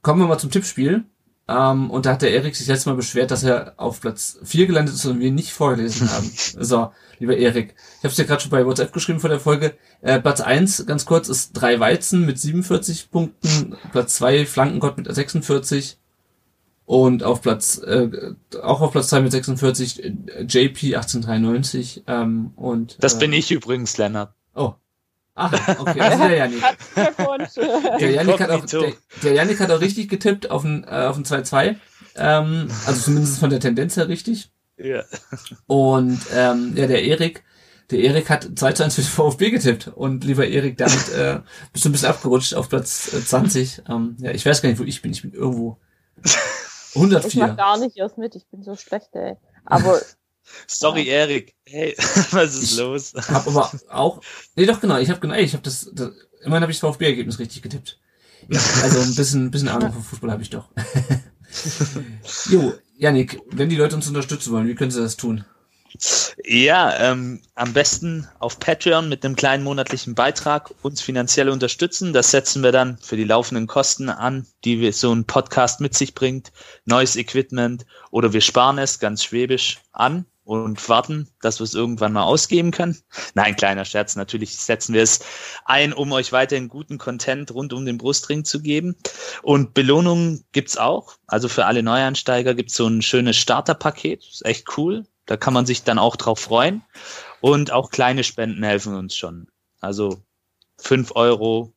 kommen wir mal zum Tippspiel. Ähm, und da hat der Erik sich letztes Mal beschwert, dass er auf Platz 4 gelandet ist und wir nicht vorgelesen haben. So, lieber Erik, ich habe es dir gerade schon bei WhatsApp geschrieben vor der Folge. Äh, Platz 1, ganz kurz, ist drei Weizen mit 47 Punkten. Platz 2, Flankengott mit 46. Und auf Platz, äh, auch auf Platz 2 mit 46, äh, JP 1893. Ähm, und, Das äh, bin ich übrigens, Lennart. Oh. Ach, okay, das ist der Janik. Der Janik, hat auch, der, der Janik hat auch richtig getippt auf ein, äh, auf ein 2-2. Ähm, also zumindest von der Tendenz her richtig. Ja. Und ähm, ja, der Erik, der Erik hat 2 zu 1 für den VfB getippt. Und lieber Erik, damit äh, bist du ein bisschen abgerutscht auf Platz äh, 20. Ähm, ja, ich weiß gar nicht, wo ich bin. Ich bin irgendwo Ich mach 104. gar nicht erst mit, ich bin so schlecht, ey. Aber Sorry, Erik. Hey, was ist Ich- los? Hab aber auch, nee, doch genau, ich habe genau, ich habe das, das, immerhin habe ich das VfB-Ergebnis richtig getippt. Ja, also ein bisschen, ein bisschen Ahnung von Fußball habe ich doch. jo, Janik, wenn die Leute uns unterstützen wollen, wie können sie das tun? Ja, ähm, am besten auf Patreon mit einem kleinen monatlichen Beitrag uns finanziell unterstützen. Das setzen wir dann für die laufenden Kosten an, die wir so ein Podcast mit sich bringt. Neues Equipment oder wir sparen es ganz schwäbisch an und warten, dass wir es irgendwann mal ausgeben können. Nein, kleiner Scherz. Natürlich setzen wir es ein, um euch weiterhin guten Content rund um den Brustring zu geben. Und Belohnungen gibt's auch. Also für alle Neueinsteiger gibt's so ein schönes Starterpaket. Ist echt cool. Da kann man sich dann auch drauf freuen. Und auch kleine Spenden helfen uns schon. Also fünf Euro,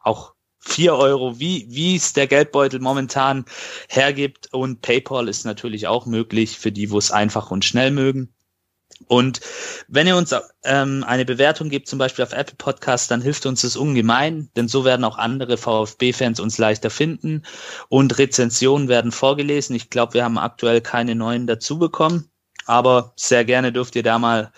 auch vier Euro, wie, wie es der Geldbeutel momentan hergibt. Und PayPal ist natürlich auch möglich für die, wo es einfach und schnell mögen. Und wenn ihr uns ähm, eine Bewertung gebt, zum Beispiel auf Apple Podcast, dann hilft uns das ungemein, denn so werden auch andere VfB-Fans uns leichter finden und Rezensionen werden vorgelesen. Ich glaube, wir haben aktuell keine neuen dazu bekommen, aber sehr gerne dürft ihr da mal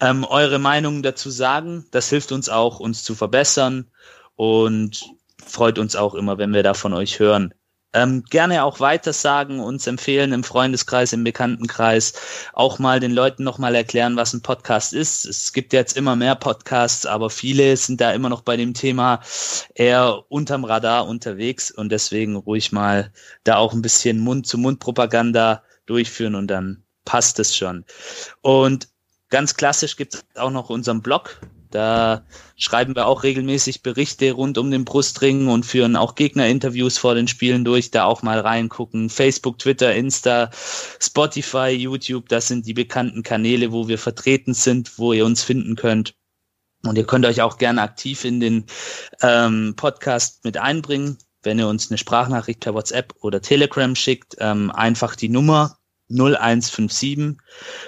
ähm, eure Meinungen dazu sagen. Das hilft uns auch, uns zu verbessern und freut uns auch immer, wenn wir da von euch hören. Ähm, gerne auch weitersagen, uns empfehlen im Freundeskreis, im Bekanntenkreis, auch mal den Leuten nochmal erklären, was ein Podcast ist. Es gibt jetzt immer mehr Podcasts, aber viele sind da immer noch bei dem Thema eher unterm Radar unterwegs und deswegen ruhig mal da auch ein bisschen Mund-zu-Mund-Propaganda durchführen und dann passt es schon. Und ganz klassisch gibt es auch noch unseren Blog, da schreiben wir auch regelmäßig Berichte rund um den Brustring und führen auch Gegnerinterviews vor den Spielen durch, da auch mal reingucken. Facebook, Twitter, Insta, Spotify, YouTube, das sind die bekannten Kanäle, wo wir vertreten sind, wo ihr uns finden könnt. Und ihr könnt euch auch gerne aktiv in den ähm, Podcast mit einbringen. Wenn ihr uns eine Sprachnachricht per WhatsApp oder Telegram schickt, ähm, einfach die Nummer 0157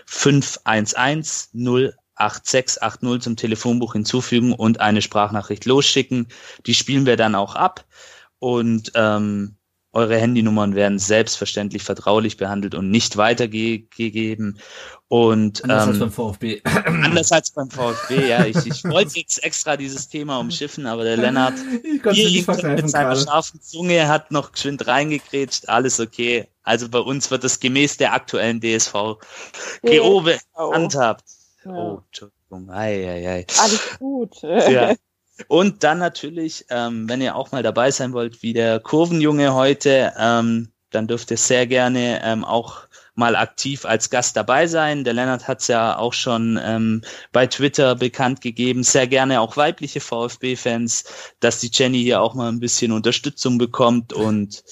511 0 8680 zum Telefonbuch hinzufügen und eine Sprachnachricht losschicken. Die spielen wir dann auch ab und ähm, eure Handynummern werden selbstverständlich vertraulich behandelt und nicht weitergegeben. Und anders ähm, als beim VfB. anders als beim VfB, ja. Ich, ich wollte jetzt extra dieses Thema umschiffen, aber der Lennart Ich nicht mit seiner scharfen Zunge hat noch geschwind reingekrätscht. Alles okay. Also bei uns wird es gemäß der aktuellen DSV GO gehandhabt. Ja. Oh, Entschuldigung. Ei, ei, ei. Alles gut. Ja. Und dann natürlich, ähm, wenn ihr auch mal dabei sein wollt, wie der Kurvenjunge heute, ähm, dann dürft ihr sehr gerne ähm, auch mal aktiv als Gast dabei sein. Der Lennart hat es ja auch schon ähm, bei Twitter bekannt gegeben, sehr gerne auch weibliche VfB-Fans, dass die Jenny hier auch mal ein bisschen Unterstützung bekommt. Und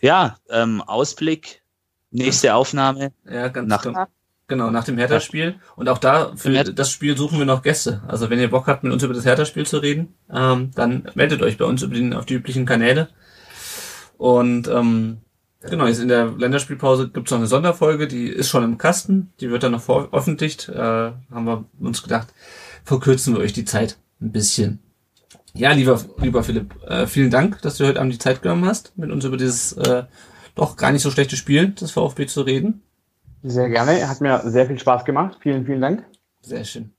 ja, ähm, Ausblick, nächste Aufnahme. Ja, ganz Nach- genau. Genau, nach dem Hertha-Spiel. Und auch da, für das Spiel suchen wir noch Gäste. Also wenn ihr Bock habt, mit uns über das Hertha-Spiel zu reden, ähm, dann meldet euch bei uns über den, auf die üblichen Kanäle. Und ähm, genau, jetzt in der Länderspielpause gibt's noch eine Sonderfolge, die ist schon im Kasten, die wird dann noch veröffentlicht. Äh, haben wir uns gedacht, verkürzen wir euch die Zeit ein bisschen. Ja, lieber, lieber Philipp, äh, vielen Dank, dass du heute Abend die Zeit genommen hast, mit uns über dieses äh, doch gar nicht so schlechte Spiel des VfB zu reden. Sehr gerne. Hat mir sehr viel Spaß gemacht. Vielen, vielen Dank. Sehr schön.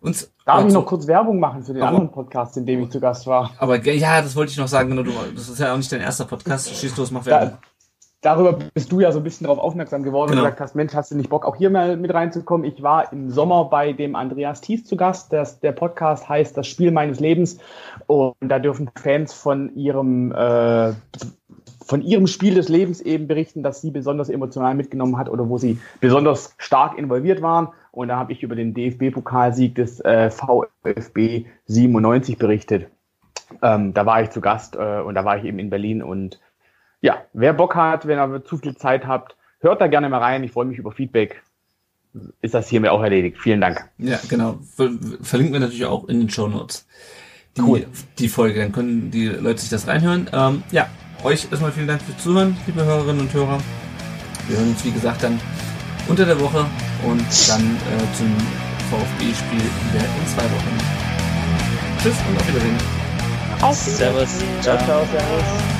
Und Darf ich noch kurz Werbung machen für den Warum? anderen Podcast, in dem ich zu Gast war? Aber ja, das wollte ich noch sagen. Genau, das ist ja auch nicht dein erster Podcast. Schieß los, mach Da, Werbung. darüber bist du ja so ein bisschen darauf aufmerksam geworden Genau. und gesagt hast, Mensch, hast du nicht Bock, auch hier mal mit reinzukommen? Ich war im Sommer bei dem Andreas Thies zu Gast. Das, der Podcast heißt Das Spiel meines Lebens. Und da dürfen Fans von ihrem, äh, von ihrem Spiel des Lebens eben berichten, das sie besonders emotional mitgenommen hat oder wo sie besonders stark involviert waren. Und da habe ich über den DFB-Pokalsieg des äh, VfB 97 berichtet. Ähm, da war ich zu Gast äh, und da war ich eben in Berlin und ja, wer Bock hat, wenn ihr zu viel Zeit habt, hört da gerne mal rein. Ich freue mich über Feedback. Ist das hiermit auch erledigt. Vielen Dank. Ja, genau. Ver verlinken wir natürlich auch in den Show Notes. Die, Cool. die Folge, dann können die Leute sich das reinhören. Ähm, ja, euch erstmal vielen Dank fürs Zuhören, liebe Hörerinnen und Hörer. Wir hören uns, wie gesagt, dann unter der Woche und dann äh, zum VfB-Spiel wieder in zwei Wochen. Tschüss und auf Wiedersehen. Auf Servus. Ciao. ciao servus.